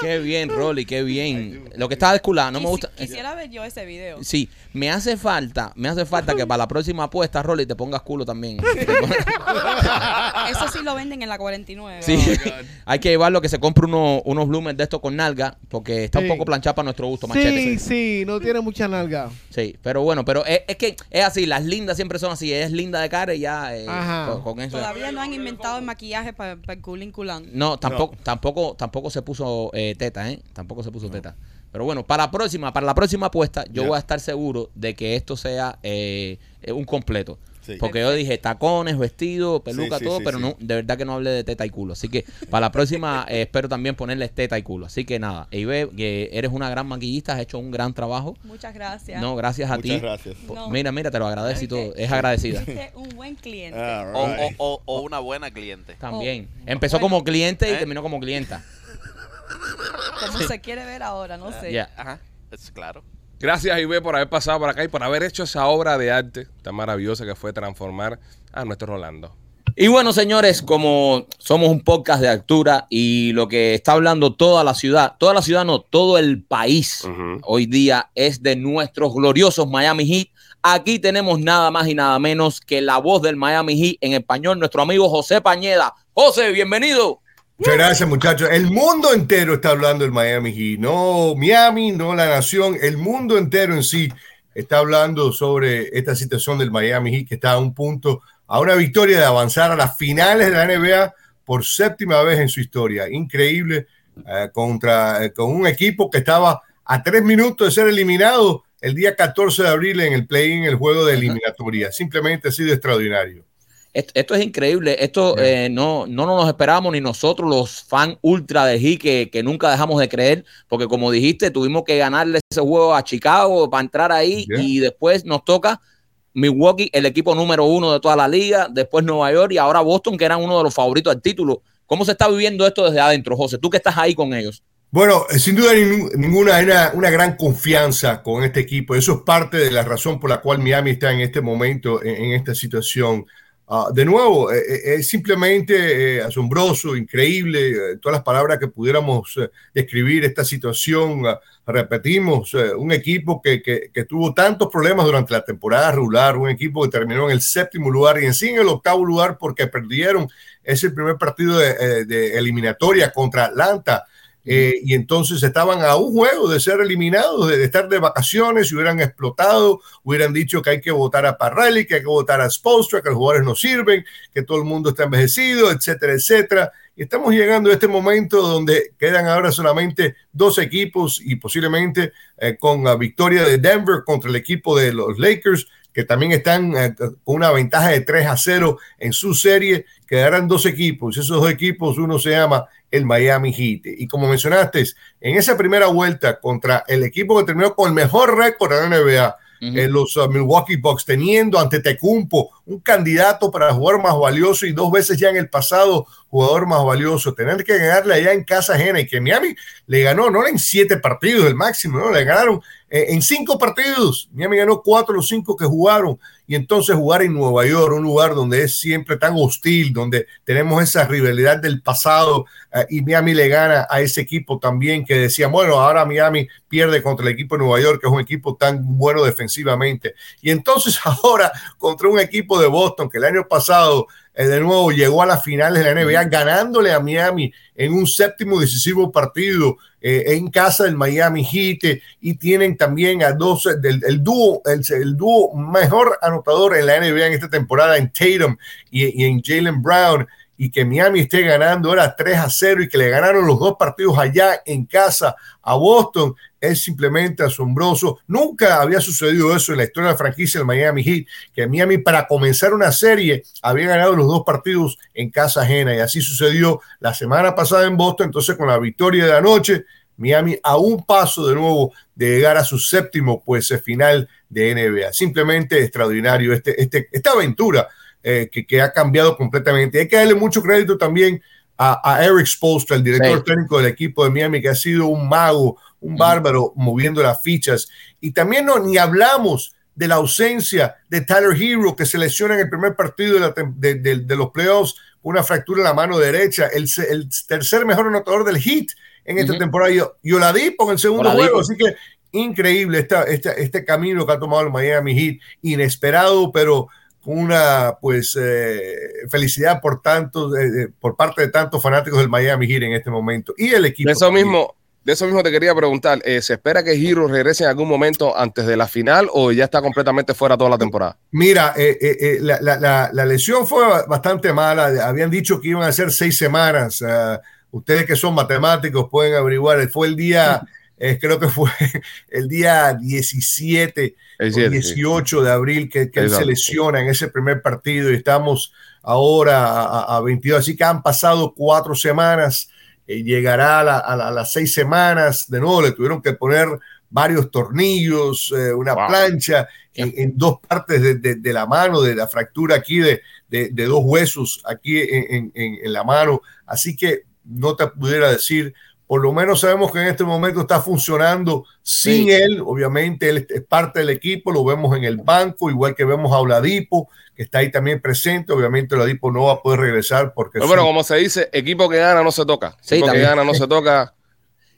B: qué bien, Rolly, qué bien. Lo que está desculada, no me gusta.
G: Quisiera ver yo ese video.
B: Sí, me hace falta, me hace falta que para la próxima apuesta, Rolly, te pongas culo también.
G: Eso sí lo venden en la 49.
B: Sí, hay que llevarlo que se compre uno- unos bloomers de estos con nalga, porque está un poco planchado para nuestro gusto, machete.
C: Sí, sí, no tiene mucha nalga.
B: Sí, pero bueno, pero es, es que es así, las lindas siempre son así, ella es linda de cara y ya eh,
C: Ajá.
B: con, con eso.
G: Todavía no han inventado el maquillaje para el culín culán.
B: No, tampoco, tampoco, tampoco se puso eh, teta, ¿eh? Tampoco se puso teta. Pero bueno, para la próxima, para la próxima apuesta, yo voy a estar seguro de que esto sea eh, un completo.
E: Sí.
B: Porque yo dije tacones, vestido, peluca,
E: sí,
B: todo,
E: sí,
B: pero
E: sí.
B: no, de verdad que no hablé de teta y culo. Así que para la próxima eh, espero también ponerles teta y culo. Así que nada, Ibe, que eres una gran maquillista, has hecho un gran trabajo.
G: Muchas gracias.
B: No, gracias a
E: Muchas
B: ti.
E: gracias.
B: Po-
G: No.
B: Mira, mira, te lo agradezco y todo. Es agradecida.
G: un buen cliente.
E: All
D: O, o, o, o una buena cliente.
B: También.
G: Oh,
B: Empezó
G: bueno.
B: como cliente y
D: ¿Eh?
B: terminó como clienta.
G: Como se quiere ver ahora, no sé.
B: Ya.
D: Ajá. Es claro.
A: Gracias, Ibe, por haber pasado por acá y por haber hecho esa obra de arte tan maravillosa que fue transformar a nuestro Rolando.
B: Y bueno, señores, como somos un podcast de altura y lo que está hablando toda la ciudad, toda la ciudad no, todo el país hoy día es de nuestros gloriosos Miami Heat. Aquí tenemos nada más y nada menos que la voz del Miami Heat en español, nuestro amigo José Pañeda. José, bienvenido.
H: Muchas gracias, muchachos. El mundo entero está hablando del Miami Heat. No Miami, no la nación. El mundo entero en sí está hablando sobre esta situación del Miami Heat que está a un punto, a una victoria de avanzar a las finales de la NBA por séptima vez en su historia. Increíble eh, contra eh, con un equipo que estaba a tres minutos de ser eliminado el día 14 de abril en el play-in, el juego de eliminatoria. Simplemente ha sido extraordinario.
B: Esto, esto es increíble. Esto eh, no, no nos esperábamos ni nosotros, los fans ultra de Heat, que, que nunca dejamos de creer, porque como dijiste, tuvimos que ganarle ese juego a Chicago para entrar ahí
H: Yeah.
B: y después nos toca Milwaukee, el equipo número uno de toda la liga, después Nueva York y ahora Boston, que eran uno de los favoritos al título. ¿Cómo se está viviendo esto desde adentro, José? Tú que estás ahí con ellos.
H: Bueno, eh, sin duda ninguna, hay una, una gran confianza con este equipo. Eso es parte de la razón por la cual Miami está en este momento, en, en esta situación. Ah, de nuevo, eh, eh, es simplemente eh, asombroso, increíble, todas las palabras que pudiéramos describir esta situación. ah, repetimos, un equipo que, que- tuvo tantos problemas durante la temporada regular, un equipo que terminó en el séptimo lugar y en sí en el octavo lugar porque perdieron ese primer partido de eliminatoria contra Atlanta. Eh, y entonces estaban a un juego de ser eliminados, de, estar de vacaciones, y hubieran explotado, hubieran dicho que hay que votar a Parrelli, que hay que votar a Spolstra, que los jugadores no sirven, que todo el mundo está envejecido, etcétera, etcétera. Y estamos llegando a este momento donde quedan ahora solamente dos equipos y posiblemente eh, con la victoria de Denver contra el equipo de los Lakers, que también están eh, con una ventaja de 3 a 0 en su serie, quedarán dos equipos. Esos dos equipos, uno se llama el Miami Heat. Y como mencionaste, en esa primera vuelta contra el equipo que terminó con el mejor récord de la NBA, Los uh, Milwaukee Bucks, teniendo ante Tecumpo un candidato para jugar más valioso y dos veces ya en el pasado jugador más valioso, tener que ganarle allá en casa ajena y que Miami le ganó, no en siete partidos el máximo, no, le ganaron eh, en cinco partidos. Miami ganó cuatro de los cinco que jugaron y entonces jugar en Nueva York, un lugar donde es siempre tan hostil, donde tenemos esa rivalidad del pasado eh, y Miami le gana a ese equipo también que decía, bueno, ahora Miami pierde contra el equipo de Nueva York, que es un equipo tan bueno defensivamente. Y entonces ahora contra un equipo de Boston que el año pasado eh, de nuevo llegó a las finales de la NBA ganándole a Miami en un séptimo decisivo partido eh, en casa del Miami Heat eh, y tienen también a dos eh, del el dúo el, el dúo mejor anotador en la NBA en esta temporada en Tatum y, y en Jalen Brown y que Miami esté ganando ahora 3 a 0 y que le ganaron los dos partidos allá en casa a Boston es simplemente asombroso. Nunca había sucedido eso en la historia de la franquicia del Miami Heat, que Miami para comenzar una serie había ganado los dos partidos en casa ajena y así sucedió la semana pasada en Boston. Entonces con la victoria de la noche, Miami a un paso de nuevo de llegar a su séptimo pues final de NBA. Simplemente extraordinario este, este, esta aventura eh, que, que, ha cambiado completamente. Hay que darle mucho crédito también a, a Eric Spoelstra, el director sí. técnico del equipo de Miami, que ha sido un mago, un bárbaro moviendo las fichas. Y también no, ni hablamos de la ausencia de Tyler Hero, que se lesiona en el primer partido de, la, de, de, de los playoffs con una fractura en la mano derecha, el, el tercer mejor anotador del Heat en esta uh -huh. temporada. Y, y Oladipo en el segundo Oladipo. juego. Así que increíble esta, esta, este camino que ha tomado el Miami Heat, inesperado, pero con una pues eh, felicidad por tanto eh, por parte de tantos fanáticos del Miami Heat en este momento y el equipo.
A: De eso también. mismo, de eso mismo te quería preguntar, eh, ¿se espera que Hero regrese en algún momento antes de la final o ya está completamente fuera toda la temporada?
H: Mira, eh, la, la, la, lesión fue bastante mala, habían dicho que iban a ser seis semanas, uh, ustedes que son matemáticos pueden averiguar, fue el día, creo que fue el día 17 el 18 sí. de abril que, que él se lesiona en ese primer partido y estamos ahora a, a 22, así que han pasado cuatro semanas, eh, llegará a, la, a, la, a, las seis semanas, de nuevo le tuvieron que poner varios tornillos, eh, una wow. plancha en, en, dos partes de, de, de, la mano, de la fractura aquí de, de dos huesos aquí en, en la mano, así que no te pudiera decir por lo menos sabemos que en este momento está funcionando sin sí. él, obviamente él es parte del equipo, lo vemos en el banco, igual que vemos a Oladipo, que está ahí también presente, obviamente Oladipo no va a poder regresar porque...
A: No, bueno, como se dice, equipo que gana no se toca,
B: sí,
A: equipo
B: también.
A: que gana no se toca...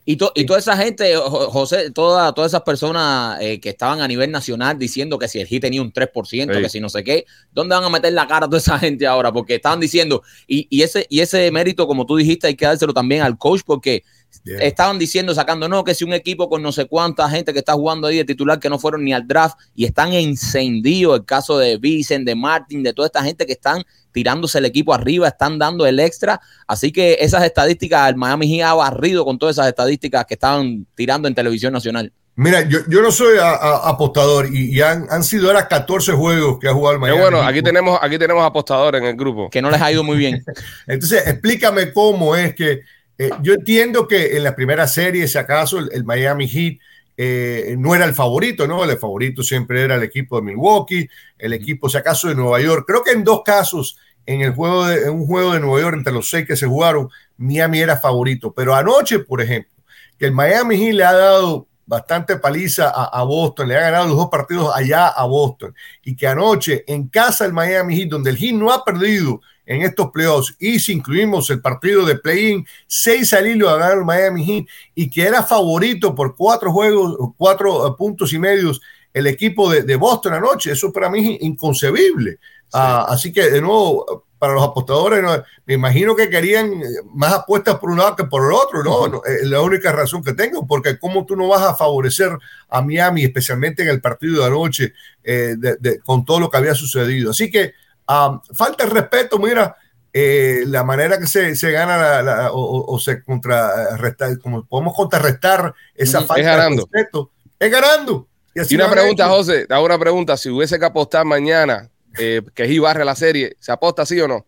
B: Y, to, y, toda esa gente, José, toda, todas esas personas eh, que estaban a nivel nacional diciendo que si el Heat tenía un 3%, sí. que si no sé qué, ¿dónde van a meter la cara a toda esa gente ahora? Porque estaban diciendo, y, y, ese, y ese mérito, como tú dijiste, hay que dárselo también al coach, porque Yeah. Estaban diciendo, sacando, no, que si un equipo con no sé cuánta gente que está jugando ahí de titular que no fueron ni al draft y están encendidos, el caso de Vicen, de Martin, de toda esta gente que están tirándose el equipo arriba, están dando el extra. Así que esas estadísticas, el Miami Heat ha barrido con todas esas estadísticas que estaban tirando en televisión nacional.
H: Mira, yo, yo no soy a, a, apostador y, y han, han, sido ahora 14 juegos que ha jugado el Miami.
A: Qué bueno, aquí tenemos, aquí tenemos apostadores en el grupo.
B: Que no les ha ido muy bien.
H: Entonces, explícame cómo es que eh, yo entiendo que en la primera serie, si acaso, el, el Miami Heat eh, no era el favorito, ¿no? El favorito siempre era el equipo de Milwaukee, el equipo, si acaso, de Nueva York. Creo que en dos casos, en el juego de, en un juego de Nueva York, entre los seis que se jugaron, Miami era favorito. Pero anoche, por ejemplo, que el Miami Heat le ha dado bastante paliza a, a, Boston, le ha ganado los dos partidos allá a Boston, y que anoche en casa del Miami Heat, donde el Heat no ha perdido en estos playoffs, y si incluimos el partido de play-in, seis al hilo a ganar Miami Heat, y que era favorito por cuatro juegos, cuatro uh, puntos y medios el equipo de, de, Boston anoche, eso para mí es inconcebible. Sí. Uh, así que, de nuevo, para los apostadores, no, me imagino que querían más apuestas por un lado que por el otro, ¿no? Uh -huh. Es la única razón que tengo, porque cómo tú no vas a favorecer a Miami, especialmente en el partido de anoche, eh, de, de, con todo lo que había sucedido. Así que um, falta el respeto, mira, eh, la manera que se, se gana la, la, o, o, se contrarresta, como podemos contrarrestar esa falta de respeto, es ganando.
A: Y, y una pregunta, hecho. José, una pregunta, si hubiese que apostar mañana eh, que G barre la serie, ¿se aposta sí o no?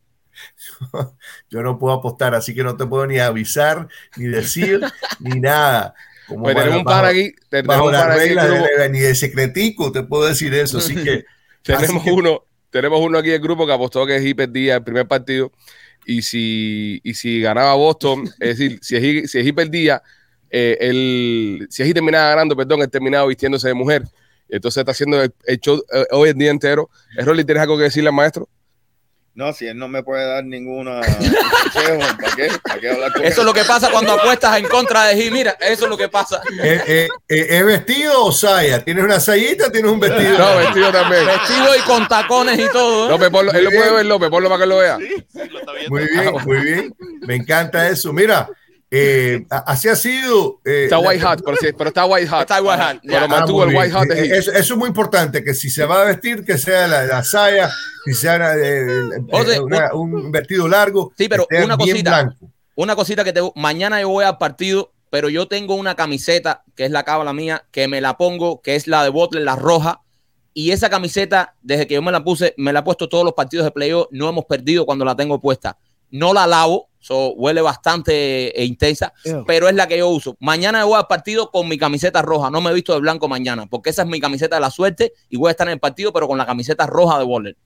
H: Yo no puedo apostar, así que no te puedo ni avisar, ni decir, ni nada. como
A: Pues tenemos un par aquí, tenemos un par aquí
H: ni de secretico te puedo decir eso, así que
A: Tenemos
H: así que-
A: uno, tenemos uno aquí en el grupo que apostó que Heat perdía el primer partido. Y si, y si ganaba Boston, es decir, si Heat, si perdía, eh, él, si Heat terminaba ganando, perdón, él terminaba vistiéndose de mujer. Entonces está haciendo el, el show eh, hoy el día entero. Eh, Rolly, ¿tienes algo que decirle al maestro?
E: No, si él no me puede dar ninguna consejo, ¿para qué? ¿Para qué hablar con
B: Eso es lo que pasa cuando apuestas en contra de G. Mira, eso es lo que pasa.
H: ¿Es, es- es vestido o saya? ¿Tienes una sayita? ¿Tienes un vestido?
A: No, vestido también.
B: Vestido y con tacones y todo. ¿eh?
A: López, ponlo- él lo puede ver, López, ponlo para que lo vea.
D: Sí, lo está viendo.
H: Muy bien, muy bien. Me encanta eso. Mira, eh, así ha sido. eh,
A: Está white hot, pero, sí- pero está white hot.
B: Está white
A: Pero.
H: Ah,
A: mantuvo el white
H: Eh. Eso, eso es muy importante, que si se va a vestir, que sea la, la saya, si sea eh,
B: José,
H: una- un vestido largo.
B: Sí, pero
H: que
B: una cosita.
H: blanco.
B: Una cosita que te mañana yo voy al partido, pero yo tengo una camiseta que es la cábala mía, que me la pongo, que es la de Butler, la roja. Y esa camiseta, desde que yo me la puse, me la he puesto todos los partidos de playoff. No hemos perdido cuando la tengo puesta. No la lavo, so, huele bastante eh, intensa,
C: Ew.
B: pero es la que yo uso. Mañana voy al partido con mi camiseta roja. No me he visto de blanco mañana, porque esa es mi camiseta de la suerte y voy a estar en el partido, pero con la camiseta roja de Butler.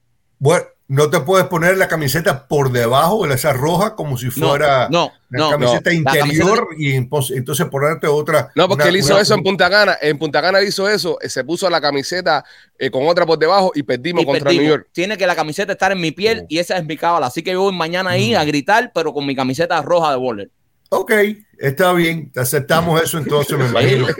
H: Bueno, no te puedes poner la camiseta por debajo de esa roja como si
B: No,
H: fuera
B: no,
H: la
B: no.
H: camiseta
B: La
H: interior y entonces ponerte otra.
A: No, porque
H: una-
A: él hizo
H: una-
A: eso en Punta Cana. En Punta Cana él hizo eso. eh, Se puso la camiseta eh, con otra por debajo y perdimos
B: y
A: contra
B: perdimos.
A: New York.
B: Tiene que la camiseta estar en mi piel
H: Oh.
B: y esa es mi cábala. Así que yo voy mañana ahí a gritar, pero con mi camiseta roja de Bowler.
H: Ok, está bien, te aceptamos eso entonces, me imagino.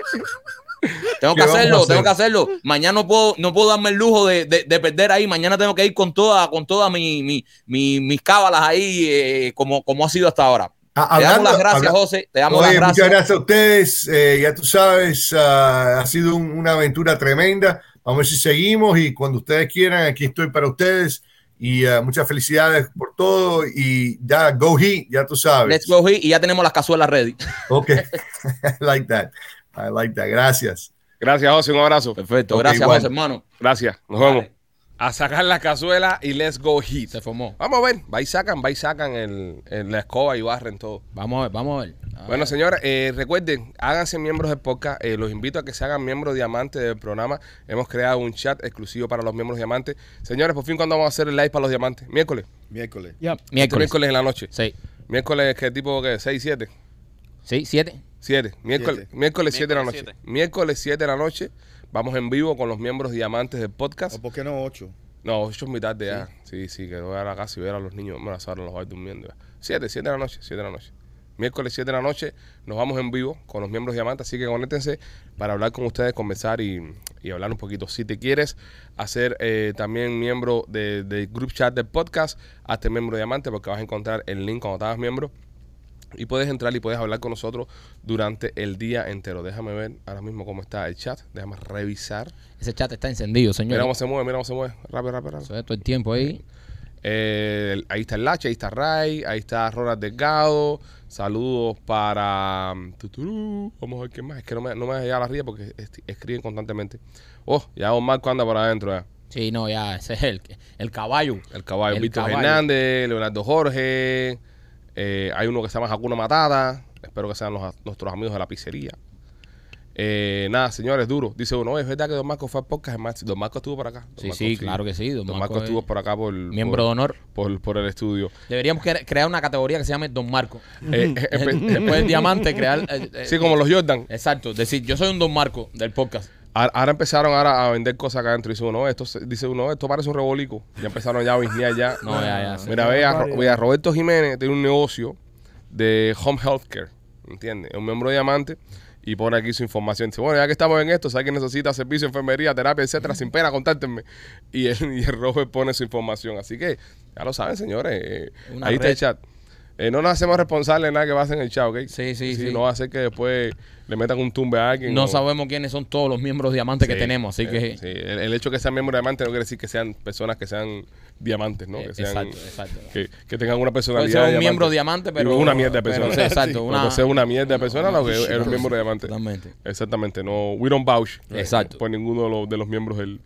B: Tengo
H: ¿Qué
B: que hacerlo,
H: hacer?
B: tengo que hacerlo. Mañana no puedo, no puedo darme el lujo de, de- de perder ahí. Mañana tengo que ir con toda, con todas mi, mi- mi- mis cábalas ahí, eh, como, como ha sido hasta ahora.
H: Ah,
B: te damos
H: hablando-
B: las gracias, José. Te damos
H: Oye,
B: las
H: muchas
B: gracias.
H: gracias a ustedes. eh, ya tú sabes, ah, ha sido un- una aventura tremenda. Vamos a ver si seguimos y cuando ustedes quieran, aquí estoy para ustedes. Y ah, muchas felicidades por todo. Y ya, go Heat, ya tú sabes.
B: Let's go Heat, y ya tenemos las cazuelas ready.
H: Ok, like that. I like that. Gracias.
A: Gracias, José. Un abrazo.
B: Perfecto, gracias,
H: igual.
B: José, hermano.
A: Gracias. Nos vemos. A sacar la cazuela y let's go Heat.
B: Se formó.
A: Vamos a ver. Va y sacan, va y sacan el, el- la escoba y barren todo.
B: Vamos a ver, vamos a ver. A
A: Bueno,
B: ver.
A: señores, eh, recuerden, háganse miembros del podcast. Eh, los invito a que se hagan miembros diamantes del programa. Hemos creado un chat exclusivo para los miembros diamantes. Señores, por fin, ¿cuándo vamos a hacer el live para los diamantes? Miércoles.
E: Miércoles.
C: Ya.
A: Este
B: miércoles.
A: miércoles en la noche.
B: Sí,
A: Miércoles, ¿qué tipo? ¿qué? ¿6, 7?
B: sí, siete.
A: 7. Miércoles,
E: Siete.
A: miércoles 7 de la noche.
D: Miércoles
A: Miércoles 7 de la noche. Vamos en vivo con los miembros diamantes del podcast.
E: ¿O por qué no ocho?
A: No, 8 es mi tarde ya. Sí, sí, que voy a la casa y ver a los niños. Bueno, ahora los voy durmiendo. 7, 7 de la noche, 7 de la noche. Miércoles 7 de la noche nos vamos en vivo con los miembros diamantes, así que conéctense para hablar con ustedes, conversar y, y hablar un poquito. Si te quieres hacer eh, también miembro de- del group chat del podcast, hazte miembro diamante porque vas a encontrar el link cuando te hagas miembro y puedes entrar y puedes hablar con nosotros durante el día entero. Déjame ver ahora mismo cómo está el chat, déjame revisar.
B: Ese chat está encendido,
A: Mira
B: señor.
A: cómo se mueve, mira cómo se mueve. Rápido, rápido, rápido.
B: Eso es todo el tiempo ahí.
A: Eh, ahí está el Lache, ahí está Ray, ahí está Ronald Delgado. Saludos para. tuturú. Vamos a ver quién más. Es que no me, no me deja la ría porque escriben constantemente. Oh, ya Don Marco anda por adentro. ya.
B: Sí, no, ya, ese es el, el caballo.
A: El caballo
B: El
A: Víctor
B: caballo.
A: Hernández, Leonardo Jorge. Eh, hay uno que se llama Hakuna Matata. Espero que sean los- nuestros amigos de la pizzería. Eh, nada, señores, duro. Dice uno, "Oye, es verdad que Don Marco fue al podcast. Don Marco estuvo por acá. Don
B: Sí,
A: Marco
B: sí, claro que sí. Don,
A: Don
B: Marco,
A: Marco estuvo
B: es
A: por acá por.
B: miembro
A: por-
B: de honor.
A: por, por el estudio.
B: Deberíamos cre- crear una categoría que se llame Don Marco.
A: Eh,
B: Después del diamante, crear. eh,
A: sí, como los Jordan.
B: Exacto, decir, yo soy un Don Marco del podcast.
A: Ahora, ahora empezaron ahora a vender cosas acá adentro. Dice uno, esto, se- dice uno, esto parece un rebolico. Ya empezaron ya a bisnear ya.
B: No, ya, ya. sí.
A: Mira, ve a, ve a Roberto Jiménez, tiene un negocio de home healthcare. ¿Entiendes? Es un miembro de diamante y pone aquí su información. Dice, bueno, ya que estamos en esto, si alguien necesita servicio, enfermería, terapia, etcétera, sin pena, contáctenme. Y el, y el Robert pone su información. Así que ya lo saben, señores. eh,
B: Una
A: ahí está el chat. Eh, no nos hacemos responsables de nada que pase en el chat, ¿ok?
B: Sí, sí, sí.
A: No va a ser que después le metan un tumbe a alguien.
B: No
A: o-
B: sabemos quiénes son todos los miembros diamantes que tenemos, así
A: eh,
B: que.
A: sí, el, el hecho de que sean miembros de diamante no quiere decir que sean personas que sean diamantes, ¿no?
B: Eh,
A: Que, sean,
B: exacto, exacto.
A: Que, que tengan una
B: Puede
A: personalidad.
B: ser un miembro
A: diamante.
B: pero.
A: Digo, una mierda de
B: pero,
A: persona.
B: sí, exacto.
A: Sí,
B: una,
A: Puede ser una mierda de persona, lo que era un miembro diamante.
B: Totalmente.
A: Exactamente, no, we don't vouch eh,
B: Exacto.
A: por ninguno de los, de los miembros del,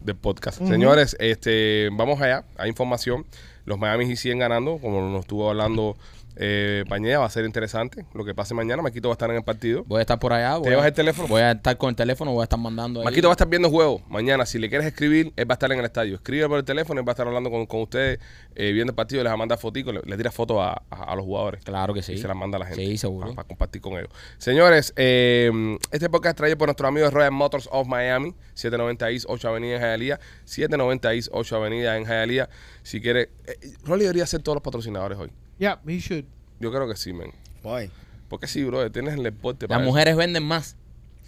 A: del podcast. Señores, este, vamos allá, hay información. Los Miami siguen ganando, como nos estuvo hablando Eh, Pañeda va a ser interesante. Lo que pase mañana, Maquito va a estar en el partido.
B: Voy a estar por allá. voy
A: llevas
B: a-
A: el teléfono?
B: Voy a estar con el teléfono, voy a estar mandando ahí.
A: Maquito va a estar viendo juegos mañana. Si le quieres escribir, él va a estar en el estadio. Escribe por el teléfono, él va a estar hablando con, con ustedes, eh, viendo el partido, les va a mandar fotitos, le, le tira fotos a, a- a los jugadores.
B: Claro que sí.
A: Y se las manda a la gente.
B: Sí, seguro.
A: Para, para compartir con ellos. Señores, eh, este podcast traído por nuestro amigo de Royal Motors of Miami, 790 East 8 Avenida en Hialeah, 790 East 8 Avenida en Hialeah. Si quiere, eh, Rolly debería ser todos los patrocinadores hoy.
C: Yeah, he should.
A: Yo creo que sí, men.
E: Why?
A: Porque sí, bro, tienes el deporte.
B: Las
A: para eso.
B: mujeres venden más.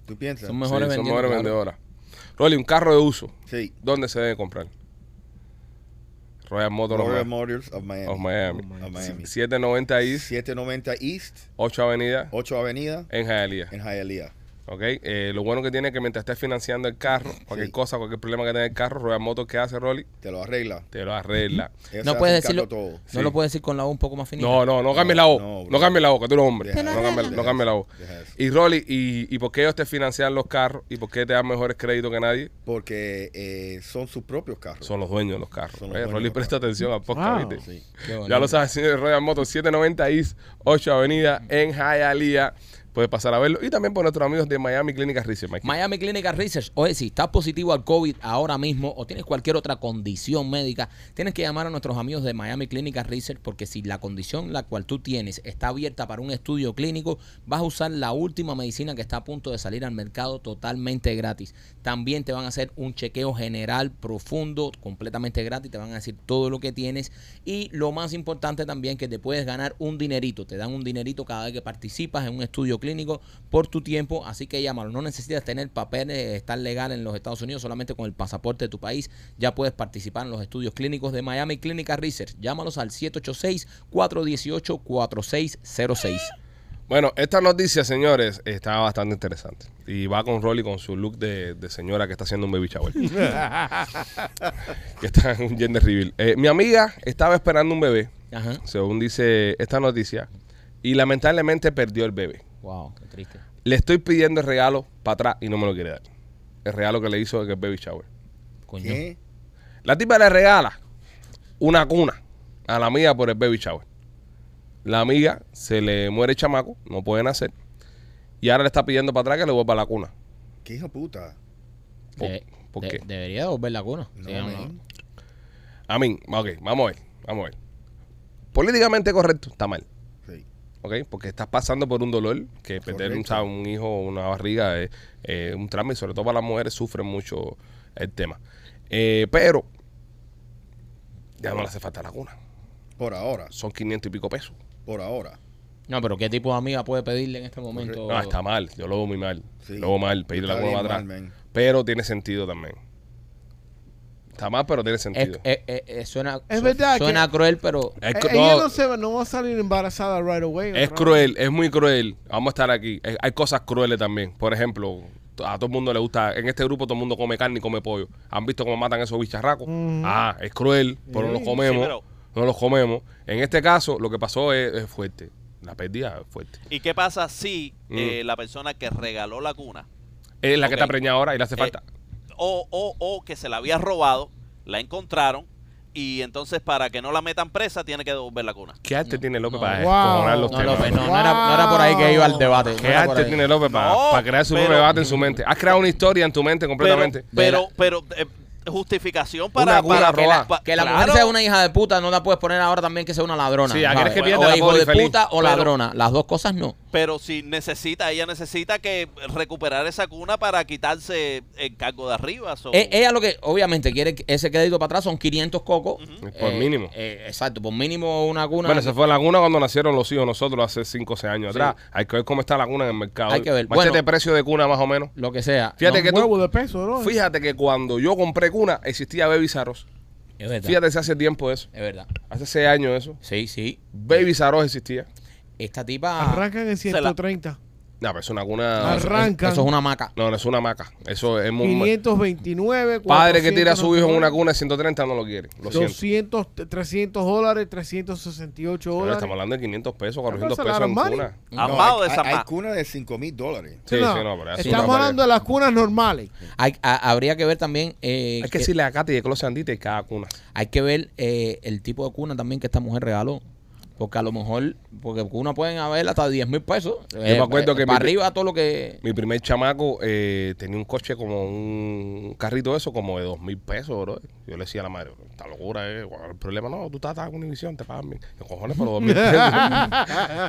E: ¿Tú piensas?
B: Son
A: Sí,
B: mejores
A: son
B: vendiendo,
A: mejores
B: claro.
A: vendedoras. Rolly, un carro de uso,
E: Sí.
A: ¿dónde se debe comprar? Royal Motors of
E: Royal Motors of Miami.
A: of Miami.
E: Of Miami.
A: 790 East
E: 790 East,
A: 8 Avenida
E: 8 Avenida,
A: en Hialeah.
E: en Hialeah.
A: ¿Ok? Eh, lo bueno que tiene es que mientras estés financiando el carro, cualquier
E: Sí.
A: cosa, cualquier problema que tenga el carro, Royal Motors, ¿qué hace, Rolly?
E: Te lo arregla.
A: Te lo arregla.
B: No puedes decirlo.
E: todo.
B: No
A: Sí.
B: lo puedes decir con la voz un poco más finita.
A: No, no, no cambies la voz.
E: no,
A: No, cambies la voz, que tú eres hombre.
E: Deja
A: No cambies no
E: Deja
A: cambies la voz. Y Rolly, ¿y, ¿y por qué ellos te financian los carros? ¿Y por qué te dan mejores créditos que nadie?
E: Porque eh, son sus propios carros.
A: Son los dueños de los carros.
E: Los
A: Eh, Rolly,
E: los
A: presta atención al podcast,
C: Wow.
A: Ya lo sabes, señor Royal Motors, 790 East, 8 Avenida en Hialeah. Puedes pasar a verlo. Y también por nuestros amigos de Miami Clínicas Research.
B: Miami Clinical Research. Oye, si estás positivo al COVID ahora mismo o tienes cualquier otra condición médica, tienes que llamar a nuestros amigos de Miami Clinical Research porque si la condición la cual tú tienes está abierta para un estudio clínico, vas a usar la última medicina que está a punto de salir al mercado totalmente gratis. También te van a hacer un chequeo general profundo, completamente gratis. Te van a decir todo lo que tienes. Y lo más importante también que te puedes ganar un dinerito. Te dan un dinerito cada vez que participas en un estudio clínico por tu tiempo. Así que llámalo. No necesitas tener papeles, estar legal en los Estados Unidos. Solamente con el pasaporte de tu país ya puedes participar en los estudios clínicos de Miami Clinical Research. Llámalos al 786-418-4606.
A: Bueno, esta noticia, señores, está bastante interesante. Y va con Rolly con su look de, de señora que está haciendo un baby shower. que está en un gender reveal. Eh, mi amiga estaba esperando un bebé,
B: Ajá.
A: según dice esta noticia, y lamentablemente perdió el bebé.
B: Wow, qué triste.
A: Le estoy pidiendo el regalo para atrás y no me lo quiere dar. El regalo que le hizo en el baby shower.
B: Coño.
E: ¿Qué?
A: La tipa le regala una cuna a la amiga por el baby shower. La amiga se le muere el chamaco, no puede nacer. Y ahora le está pidiendo para atrás que le vuelva la cuna.
E: ¿Qué hijo de puta?
A: ¿Por,
B: De-
A: por
B: de-
A: qué?
B: Debería devolver la cuna.
E: No,
B: Sí, no.
A: A mí, ok, vamos a ver, vamos a ver. Políticamente correcto, está mal. ¿Ok? Porque estás pasando por un dolor que perder un, un hijo o una barriga es eh, un trauma y sobre todo para las mujeres sufren mucho el tema. Eh, pero ya no le hace falta la cuna.
E: Por ahora.
A: Son 500 y pico pesos.
E: Por ahora.
B: No, pero ¿qué tipo de amiga puede pedirle en este momento?
A: No, está mal. Yo lo veo muy mal.
E: Sí.
A: Lo veo mal, pedirle la cuna para atrás.
E: man.
A: pero tiene sentido también. Está mal, pero tiene
B: Es-
A: sentido.
B: eh, eh, eh, suena
C: Es verdad que-
B: suena cruel, pero
A: Es,
C: ella
A: no,
C: no, se, va- no va a salir embarazada right away.
A: es cruel, es muy cruel. Vamos a estar aquí. Hay cosas crueles también. Por ejemplo, a todo el mundo le gusta, en este grupo todo el mundo come carne y come pollo. ¿Han visto cómo matan esos bicharracos? Ah, es cruel, pero
C: Sí.
A: los comemos.
D: Sí, pero-
A: No los comemos. En este caso, lo que pasó es, es fuerte. La pérdida es fuerte.
D: ¿Y qué pasa si
A: Mm.
D: eh, la persona que regaló la cuna
A: Es la que está preñada ahora y le hace
D: Eh,
A: falta.
D: O, o, o que se la había robado, la encontraron y entonces para que no la metan presa tiene que devolver la cuna?
A: ¿Qué arte tiene López
B: no.
A: para
C: Wow.
A: los
B: no,
A: temas?
B: López, no, no, era, no era por ahí que iba el debate. no
A: ¿Qué arte tiene López para,
D: No,
A: para crear su
D: pero-
A: propio debate en su mente? Has creado una historia en tu mente completamente.
D: Pero, pero, eh, justificación para, para que la, pa-
B: Que la
D: claro,
B: mujer sea una hija de puta, no la puedes poner ahora también que sea una ladrona.
A: Sí, ¿a que
B: O-
A: pierde
B: o
A: la
B: hijo de
A: feliz?
B: puta o
D: Pero-
B: ladrona. Las dos cosas no.
D: Pero si necesita, ella necesita que recuperar esa cuna para quitarse el cargo de arriba. so-
B: Eh, ella lo que, obviamente, quiere ese crédito para atrás son 500 cocos.
A: Por mínimo.
B: eh, exacto, por mínimo una cuna.
A: Bueno, se fue la laguna cuando nacieron los hijos nosotros hace 5 o 6 años
B: Sí.
A: atrás. Hay que ver cómo está la cuna en el mercado.
B: Hay que ver.
A: Machete
B: Bueno.
A: precio de cuna más o menos.
B: Lo que sea.
A: Fíjate
B: No,
A: que tú,
C: huevo de peso, ¿no?
A: fíjate que cuando yo compré cuna existía Baby Saros.
B: Es verdad.
A: Fíjate si hace tiempo eso.
B: Es verdad.
A: Hace 6 años eso.
B: Sí, sí.
A: Baby Saros existía.
B: Esta tipa.
C: Arrancan en 130.
A: No, pero es una cuna.
C: Arrancan.
B: Eso es una maca.
A: No, no es una maca. Eso es muy.
C: 529.
A: Padre que tira a su hijo en una
C: 499,
A: cuna de 130 no lo quiere. Lo siento.
C: 200, 300 dólares, 368
A: Pero
C: dólares.
A: estamos hablando de 500 pesos, 400
C: Pero
A: pesos en
C: dan
A: cuna.
D: Amado de
E: hay,
D: esa
E: hay
D: ma-
E: cuna de 5 mil dólares.
A: Sí,
C: No,
A: sí, no, pero eso
C: Estamos
A: no
C: hablando de las cunas normales.
B: Hay, a- habría que ver también. eh,
A: Hay que decirle a Katy que close andita y cada cuna.
B: hay que ver eh, el tipo de cuna también que esta mujer regaló. Porque a lo mejor, porque uno pueden haber hasta 10 mil pesos. Eh,
A: me acuerdo que
B: para
A: mi-
B: arriba todo lo que...
A: Mi primer chamaco eh, tenía un coche como un carrito de eso, como de dos mil pesos, bro. Yo le decía a la madre, esta locura, eh. ¿cuál es el problema? No, tú estás con Univision, te pagan bien. Yo, cojones, pero dos mil pesos.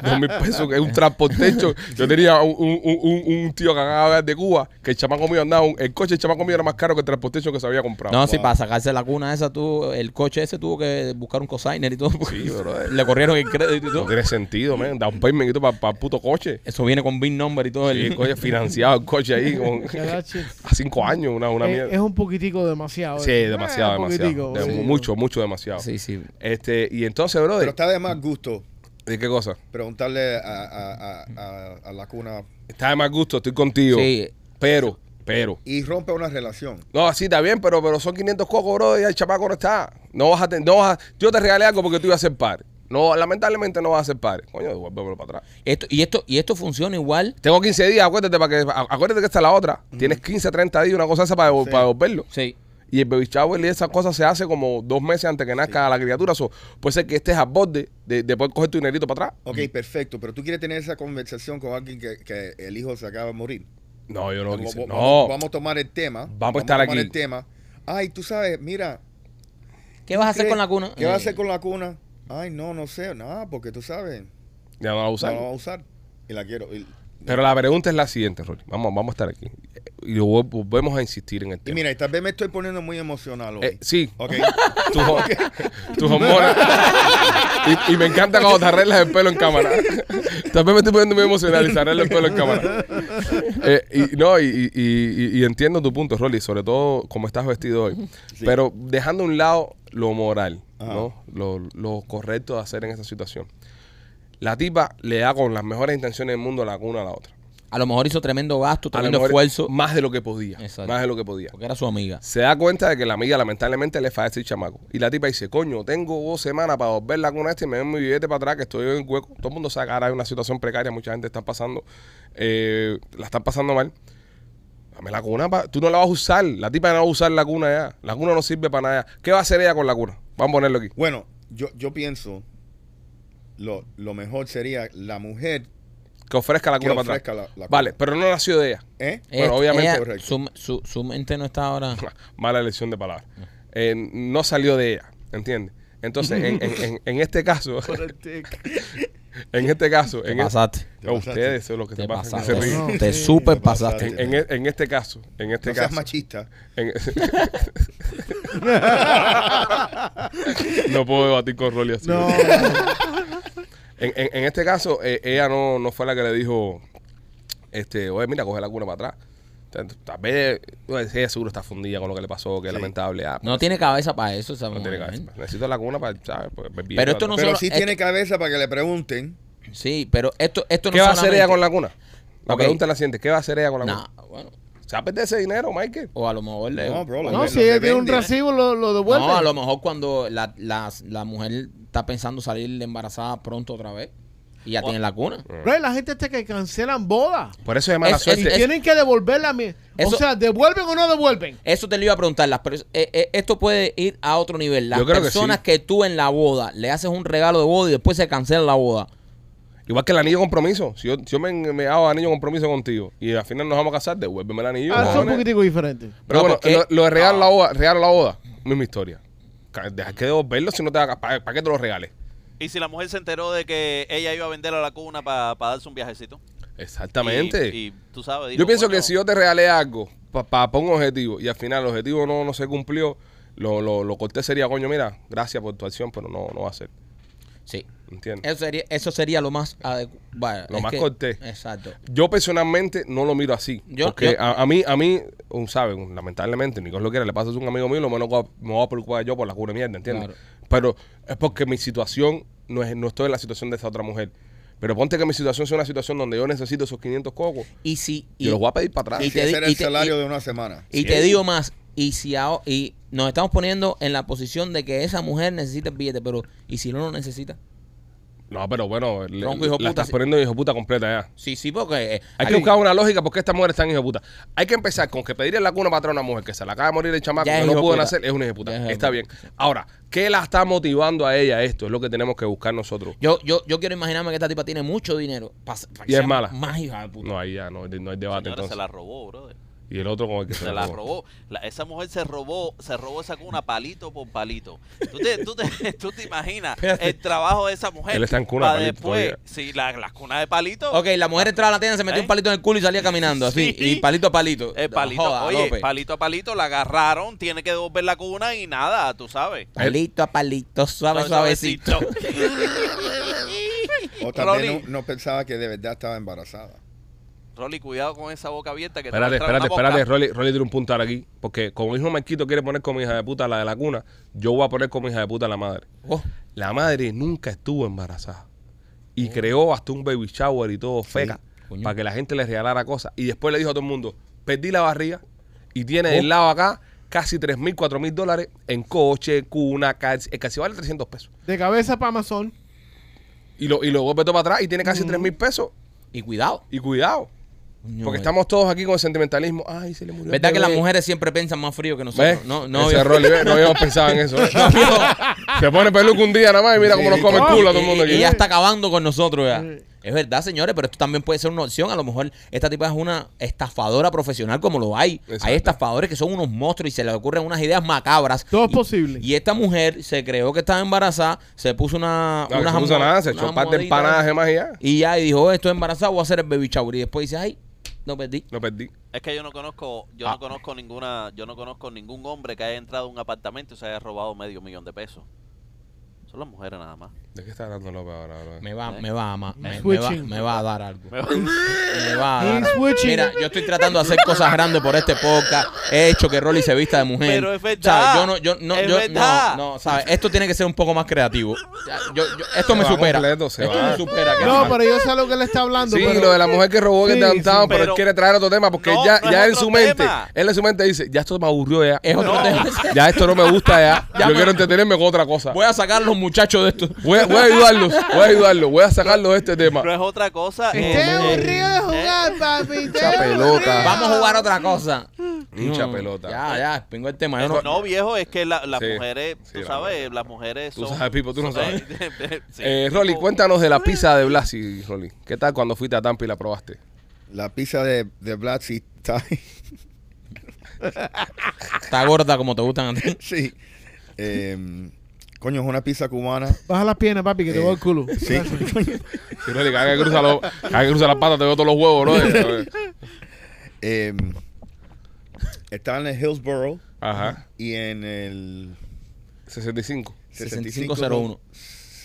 A: dos mil pesos, que es un transportecho. Yo tenía un, un, un, un tío que acaba de Cuba, que el chamaco mío andaba, un- el coche del chamaco mío era más caro que el transportecho que se había comprado.
B: No, sí, para sacarse la cuna esa, tú, el coche ese tuvo que buscar un cosigner y todo.
A: Sí, brother.
B: Le corrieron el crédito y
A: No
B: todo.
A: tiene sentido, man. Da un payment para el puto coche.
B: Eso viene con VIN number y todo.
A: Sí,
B: El,
A: coche financiado, el coche ahí con, a cinco años, una, una
C: Es,
A: mierda.
C: es un poquitico demasiado.
A: Sí,
C: eh.
A: demasiado,
C: Eh, un
A: demasiado.
C: poquitico,
A: De-
C: sí.
A: Mucho, mucho demasiado.
B: Sí, sí.
A: Este, y entonces, brother,
E: Pero está de más gusto
A: ¿de qué cosa?
E: preguntarle a, a- a- a- a la cuna
A: Está de mal gusto, estoy contigo.
B: Sí.
A: Pero, pero.
E: y rompe una relación.
A: No, sí, está bien, pero, pero son 500 cocos, bro, y el chamaco no está. No vas a, no vas a- Yo te regalé algo porque tú ibas a ser padre. No, lamentablemente no vas a ser padre. Coño, devuélvemelo para atrás.
B: Esto, y, esto, y esto funciona igual.
A: Tengo 15 días, acuérdate, para que, a- acuérdate que esta es la otra. Tienes 15, 30 días, una cosa esa para,
E: Sí.
A: para devolverlo.
B: Sí.
A: Y el baby shower y esas cosas se hace como dos meses antes que nazca la criatura. So, puede ser que estés a borde de, de poder coger tu dinerito para atrás.
E: Ok, perfecto. Pero tú quieres tener esa conversación con alguien que, que el hijo se acaba de morir.
A: No, yo no
E: Vamos,
A: quise.
E: vamos-
A: No.
E: vamos a tomar el tema.
A: Vamos a estar
E: tomar
A: aquí.
E: el tema. Ay, tú sabes, mira.
B: ¿Qué vas a hacer
E: ¿crees-
B: con la cuna?
E: ¿Qué vas a
B: Eh,
E: hacer con la cuna? Ay, no, no sé, nada, porque tú sabes,
A: Ya no la
E: no
A: usar.
E: la voy a usar. Y la quiero. y-
A: Pero la pregunta es la siguiente, Rolly. Vamos, vamos a estar aquí. Y volvemos a insistir en el
E: Y
A: tema.
E: mira, y tal vez me estoy poniendo muy emocional hoy.
A: Eh, sí,
E: Ok.
A: tus tus hormonas. y, y me encanta cuando te arreglas el pelo en cámara. Tal vez me estoy poniendo muy emocional y te arreglas el pelo en cámara. Eh, y, no, y, y- entiendo tu punto, Rolly, sobre todo como estás vestido hoy.
E: Sí.
A: Pero dejando a un lado lo moral,
E: Ajá.
A: ¿no? Lo, lo correcto de hacer en esa situación. La tipa le da con las mejores intenciones del mundo la cuna a la otra.
B: A lo mejor hizo tremendo gasto,
A: A
B: tremendo esfuerzo.
A: Más de lo que podía.
B: Exacto.
A: Más de lo que podía.
B: Porque era su amiga.
A: Se da cuenta de que la amiga lamentablemente le fallece el chamaco. Y la tipa dice, coño, tengo dos semanas para volver la cuna esta y me den mi billete para atrás, que estoy en hueco. Todo el mundo sabe que ahora hay una situación precaria, mucha gente está pasando, eh, la están pasando mal. Dame la cuna, pa- tú no la vas a usar. La tipa no va a usar la cuna ya. La cuna no sirve para nada. ¿Qué va a hacer ella con la cuna? Vamos a ponerlo aquí.
E: Bueno, yo, yo pienso lo, lo mejor sería la mujer,
A: Que ofrezca la
E: Que
A: cuna para
E: ofrezca
A: atrás.
E: la- la
A: vale,
E: cuna.
A: pero no nació de ella.
E: ¿eh?
A: Bueno,
B: Ella-
A: obviamente,
B: ella- su, su, su mente no está ahora.
A: Mala elección de palabras. Eh, no salió de ella, ¿entiendes? Entonces, en, en- en- en este caso, en este caso,
B: Te
A: en, e-
B: pasaste.
A: No, ustedes son los que
B: Te
A: se pasan, que se
B: pasaste.
A: ríen.
B: Te super
E: Te
B: pasaste.
A: En, en e- en este caso, en este
E: No seas
A: caso,
E: machista.
A: en- no puedo debatir con Rolly así.
C: No,
A: En, en- en este caso, eh, ella no, no fue la que le dijo, este, oye, mira, coge la cuna para atrás. Tal- vez, pues, ella seguro está fundida con lo que le pasó, que es
E: Sí.
A: lamentable. Ah,
B: No tiene cabeza para eso, esa
A: no tiene cabeza. Necesito la cuna para, ¿sabes? Pues, ver bien
B: Pero esto no.
E: Pero
B: solo-
E: sí
B: esto-
E: tiene cabeza para que le pregunten.
B: Sí, pero esto, esto no
A: ¿Qué va a hacer ella con la cuna? La pregunta es la siguiente, ¿qué va a hacer ella con la
B: Nah,
A: cuna?
B: bueno.
A: ¿Se va a perder ese dinero, Michael?
B: O a lo mejor le...
E: No, bro.
C: no si ella tiene un
E: vende.
C: recibo, lo, lo devuelve.
B: No, a lo mejor cuando la, la, la mujer está pensando salir embarazada pronto otra vez y ya tiene la cuna.
C: Bro, la gente está que cancelan bodas.
A: Por eso es mala
B: Es-
A: suerte.
C: Y tienen que devolverla a mí.
B: Eso-
C: o sea, ¿devuelven o no devuelven?
B: Eso te lo iba a preguntar. Las pers- eh, eh, esto puede ir a otro nivel. Las
A: Yo creo que
B: personas
A: sí.
B: que, tú en la boda le haces un regalo de boda y después se cancela la boda.
A: Igual que el anillo de compromiso. Si yo, si yo me, me hago anillo de compromiso contigo y al final nos vamos a casar, devuélveme el anillo.
C: Ah, son un
A: cojones.
C: poquitico diferente.
A: Pero
B: No,
A: bueno,
B: porque-
A: lo, lo de regalar la boda, regalar la boda, misma historia. Ca- Deja que devolverlo si no te va ¿Para, qué te lo regales?
D: Y si la mujer se enteró de que ella iba a vender a la cuna para darse un viajecito.
A: Exactamente.
D: Y, y tú sabes.
A: yo pienso
D: "Coño,
A: que si yo te regalé algo para un objetivo y al final el objetivo no, no se cumplió, lo, lo, lo cortés sería, coño, mira, gracias por tu acción, pero no, no va a ser.
B: Sí.
A: ¿Entiendes?
B: Eso sería, eso sería lo más adecuado.
A: Lo más cortés.
B: Exacto.
A: Yo personalmente no lo miro así.
B: Yo-
A: porque
B: yo-
A: a, a mí, a mí, un, ¿sabes? Lamentablemente, ni Dios lo quiera, le pasa a un amigo mío, lo menos que me voy a preocupar yo por la cura de mierda, ¿entiendes?
B: Claro.
A: Pero es porque mi situación no, es, no estoy en la situación de esa otra mujer. Pero ponte que mi situación sea una situación donde yo necesito esos 500 cocos
B: Y si.
A: y,
B: y-
A: los voy a pedir para atrás.
B: y
E: Y
B: te di-
E: ese era
B: y
E: el
B: te-
E: salario
B: y-
E: de una semana.
B: Y te digo más, y si aho- y nos estamos poniendo en la posición de que esa mujer necesita el billete, pero ¿y si no lo necesita?
A: No, pero bueno, le-
B: Tronco, hijo
A: la
B: puta,
A: estás
B: sí.
A: poniendo hijo puta completa ya.
B: Sí, sí, porque... eh,
A: Hay que buscar una lógica porque esta mujer está en hijo puta. Hay que empezar con que pedirle la cuna para atrás a una mujer que se le acaba de morir el chamaco,
B: Ya
A: que
B: es
A: no pudo nacer, es una hijo puta.
B: Es
A: Está bien. Ahora, ¿qué la está motivando a ella esto? Es lo que tenemos que buscar nosotros.
B: Yo, yo, yo quiero imaginarme que esta tipa tiene mucho dinero.
A: Y es mala.
B: Más hija de puta.
A: No, ahí ya no, no hay debate
D: Señores,
A: entonces.
D: se la robó, brother.
A: Y el otro con el que se,
D: Se la robó. La- esa mujer se robó, se robó esa cuna palito por palito. ¿Tú te, tú te, tú te imaginas
B: Espérate.
D: el trabajo de esa mujer?
A: Él está en cuna
D: Pa'
A: palito
D: después,
A: todavía.
D: sí, la- las cunas de palito.
B: Ok, la mujer entraba a la tienda, se metió
D: ¿Eh?
B: un palito en el culo y salía caminando así.
D: Sí.
B: Y palito a palito.
D: El palito,
B: Joda,
D: oye,
B: López.
D: palito a palito, la agarraron, tiene que devolver la cuna y nada, tú sabes.
B: Palito a palito, suave, suavecito.
E: O también no pensaba que de verdad estaba embarazada.
D: Rolly, cuidado con esa boca abierta que te
A: Espérate,
D: va a
A: espérate,
D: boca.
A: espérate. Rolly, Rolly tiene un punto ahora aquí. Porque como el hijo Marquito quiere poner como hija de puta la de la cuna, yo voy a poner como hija de puta la madre.
B: Oh,
A: La madre nunca estuvo embarazada. Y creó hasta un baby shower y todo feca para que la gente le regalara cosas. Y después le dijo a todo el mundo, perdí la barriga y tiene
B: Oh.
A: del lado acá casi 3 mil, 4 mil dólares en coche, cuna, casi, el casi vale 300 pesos.
C: De cabeza para Amazon.
A: Y lo, y lo vuelve todo para atrás y tiene casi 3 mil pesos.
B: y cuidado.
A: Y cuidado, porque estamos todos aquí con el sentimentalismo. Ay, se le murió.
B: ¿Verdad que las mujeres siempre piensan más frío que nosotros?
A: ¿Ves?
B: No, no,
A: no habíamos pensado en eso. ¿eh? Se pone peluco un día nada más y mira cómo nos come el culo a todo el mundo
B: Y- y
A: aquí.
B: Ella está acabando con nosotros ya. Es verdad, señores, pero esto también puede ser una opción. A lo mejor esta tipa es una estafadora profesional como lo hay.
A: Exacto.
B: Hay estafadores que son unos monstruos y se les ocurren unas ideas macabras.
C: Todo es posible.
B: Y esta mujer se creó que estaba embarazada, se puso una...
A: No,
B: unas
A: se puso nada, se echó un par de empanadas más y ya.
B: Y ya y dijo, "Oh, estoy embarazada, voy a hacer el baby shower. Y después dice, ay, no perdí.
A: Lo perdí.
D: Es que yo no conozco, yo
A: Ah.
D: no conozco ninguna, yo no conozco ningún hombre que haya entrado a un apartamento y se haya robado medio millón de pesos. Son las mujeres nada más.
A: ¿De qué está hablando López ahora? bro?
B: Me va,
D: ¿Eh?
B: me va, a ama- me, me va, me va a dar algo.
D: Me va-
B: a dar. Mira, yo estoy tratando de hacer cosas grandes por este podcast. He hecho que Rolly se vista de mujer.
D: Pero es verdad.
B: ¿Sabes? Yo no, yo no,
D: Es
B: yo
D: verdad.
B: no, no, ¿sabes? Esto tiene que ser un poco más creativo. Ya, yo- yo- esto
A: Se
B: me supera.
A: completo, se
B: esto
A: va.
B: me supera. que
C: No, pero yo sé lo que él está hablando.
A: Sí,
C: pero-
A: lo de la mujer que robó que
C: Sí,
A: te downtown,
C: sí.
A: pero, él
D: Pero-
A: quiere traer otro tema porque
D: No,
A: ya,
D: no
A: ya en su mente, él en su mente dice, ya esto me aburrió ya.
B: Es otro
D: No.
B: tema.
A: Ya esto no me gusta ya.
B: Ya
A: Yo
B: me-
A: quiero entretenerme con otra cosa.
B: Voy a sacar los muchachos de esto.
A: Voy a, voy a ayudarlos, voy a ayudarlos, voy a sacarlos de este tema.
D: No es otra cosa.
C: Estoy
D: es-
C: aburrido de
D: eh,
C: jugar, papi.
A: Mucha
C: aburrido.
A: pelota.
B: Vamos a jugar otra cosa.
A: Mucha
B: No,
A: pelota.
B: Ya, ya, vengo el tema. Yo
D: No,
B: no,
D: viejo, es que la- las
A: Sí,
D: mujeres,
A: sí,
D: tú
A: la
D: sabes,
A: verdad.
D: las mujeres
A: Tú
D: son...
A: sabes, Pipo, tú no sabes.
D: Sí,
A: Eh, Rolly,
D: tipo-
A: cuéntanos de la pizza de Blasi, Rolly. ¿Qué tal cuando fuiste a Tampa y la probaste?
E: La pizza de, de Blatzy está
B: está gorda como te gustan a ti.
E: sí. Em, coño, es una pizza cubana.
C: Baja las piernas, papi, que te
E: Eh,
C: voy al culo.
E: Sí.
A: Cada vez que cruza, los- cada vez que cruza las patas te veo todos los huevos, ¿no?
E: Em, está en el Hillsboro
A: Ajá.
E: y en el
A: 65.
B: 6501.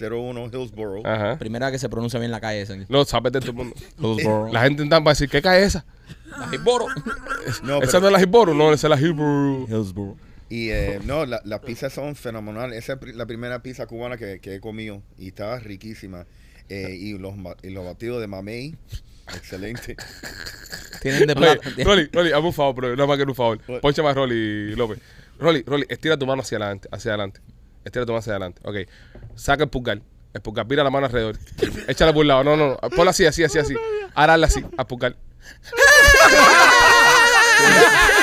E: 01 Hillsboro.
A: Ajá.
B: Primera vez que se pronuncia bien la calle esa.
A: No, sabes de todo el mundo.
B: Hillsboro.
A: La gente en Tampa va a decir, ¿qué cae esa?
B: Hillsboro.
E: No,
A: esa
E: pero-
A: no es la Hillsboro, no, esa es la Hillsboro.
B: Hillsboro.
E: Y eh, no, la- las pizzas son fenomenales. Esa es la primera pizza cubana que, que he comido y estaba riquísima. Eh, y, los, ma- y los batidos de mamey, excelente.
B: Tienen de
A: Oye,
B: plata.
A: Rolly, Rolly, hazme un favor, pero nada más que un favor. Ponche más Rolly López. Rolly, Rolly, estira tu mano hacia adelante, hacia adelante. Estira tu mano hacia adelante. Ok. Saca el pulgar. El pulgar, vira la mano alrededor. Échala por un lado. No, no, no. Ponla así, así, así, así. Ahora hazla así, al pulgar.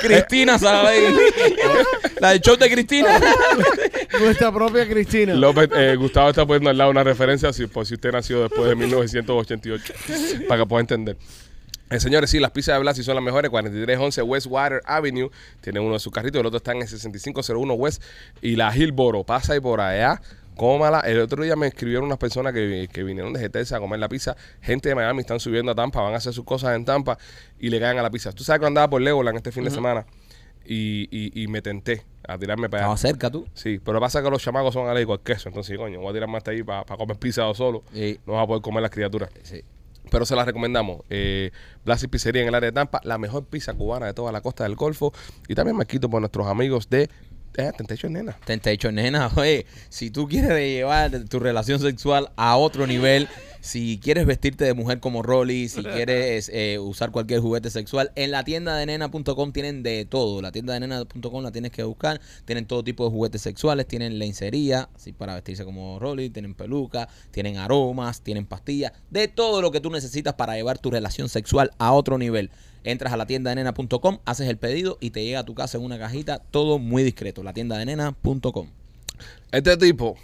B: Cristina, ¿sabes? la del show de Cristina.
C: Nuestra propia Cristina.
A: López, eh, Gustavo está poniendo al lado una referencia si, por si usted nació después de 1988. para que pueda entender. Eh, señores, sí, las pizzas de Blasi son las mejores. 4311 West Water Avenue. Tienen uno de sus carritos. El otro está en el 6501 West. Y la Hillboro. Pasa ahí por allá. Cómala. El otro día me escribieron unas personas que, que vinieron desde Texas a comer la pizza. Gente de Miami están subiendo a Tampa. Van a hacer sus cosas en Tampa. Y le caen a la pizza. Tú sabes que andaba por Legoland este fin de semana. Y, y, y me tenté a tirarme para allá.
B: Estaba cerca tú.
A: Sí, pero pasa que los chamacos son alérgicos al queso. Entonces, coño, voy a tirar más hasta ahí para comer pizza o solo.
B: Sí.
A: No vas a poder comer las criaturas.
B: Sí.
A: Pero se las recomendamos. Eh, Blasi Pizzería en el área de Tampa, la mejor pizza cubana de toda la costa del Golfo. Y también me quito por nuestros amigos de eh, Temptation Nena.
B: Temptation, nena, oye, si tú quieres llevar tu relación sexual a otro nivel, Si quieres vestirte de mujer como Rolly, si quieres eh, usar cualquier juguete sexual, en la tienda de nena.com tienen de todo. La tienda de nena.com la tienes que buscar. Tienen todo tipo de juguetes sexuales, tienen lencería, así para vestirse como Rolly, tienen peluca, tienen aromas, tienen pastillas, de todo lo que tú necesitas para llevar tu relación sexual a otro nivel. Entras a la tienda de nena.com, haces el pedido y te llega a tu casa en una cajita, todo muy discreto. La tienda de nena.com.
A: Este tipo,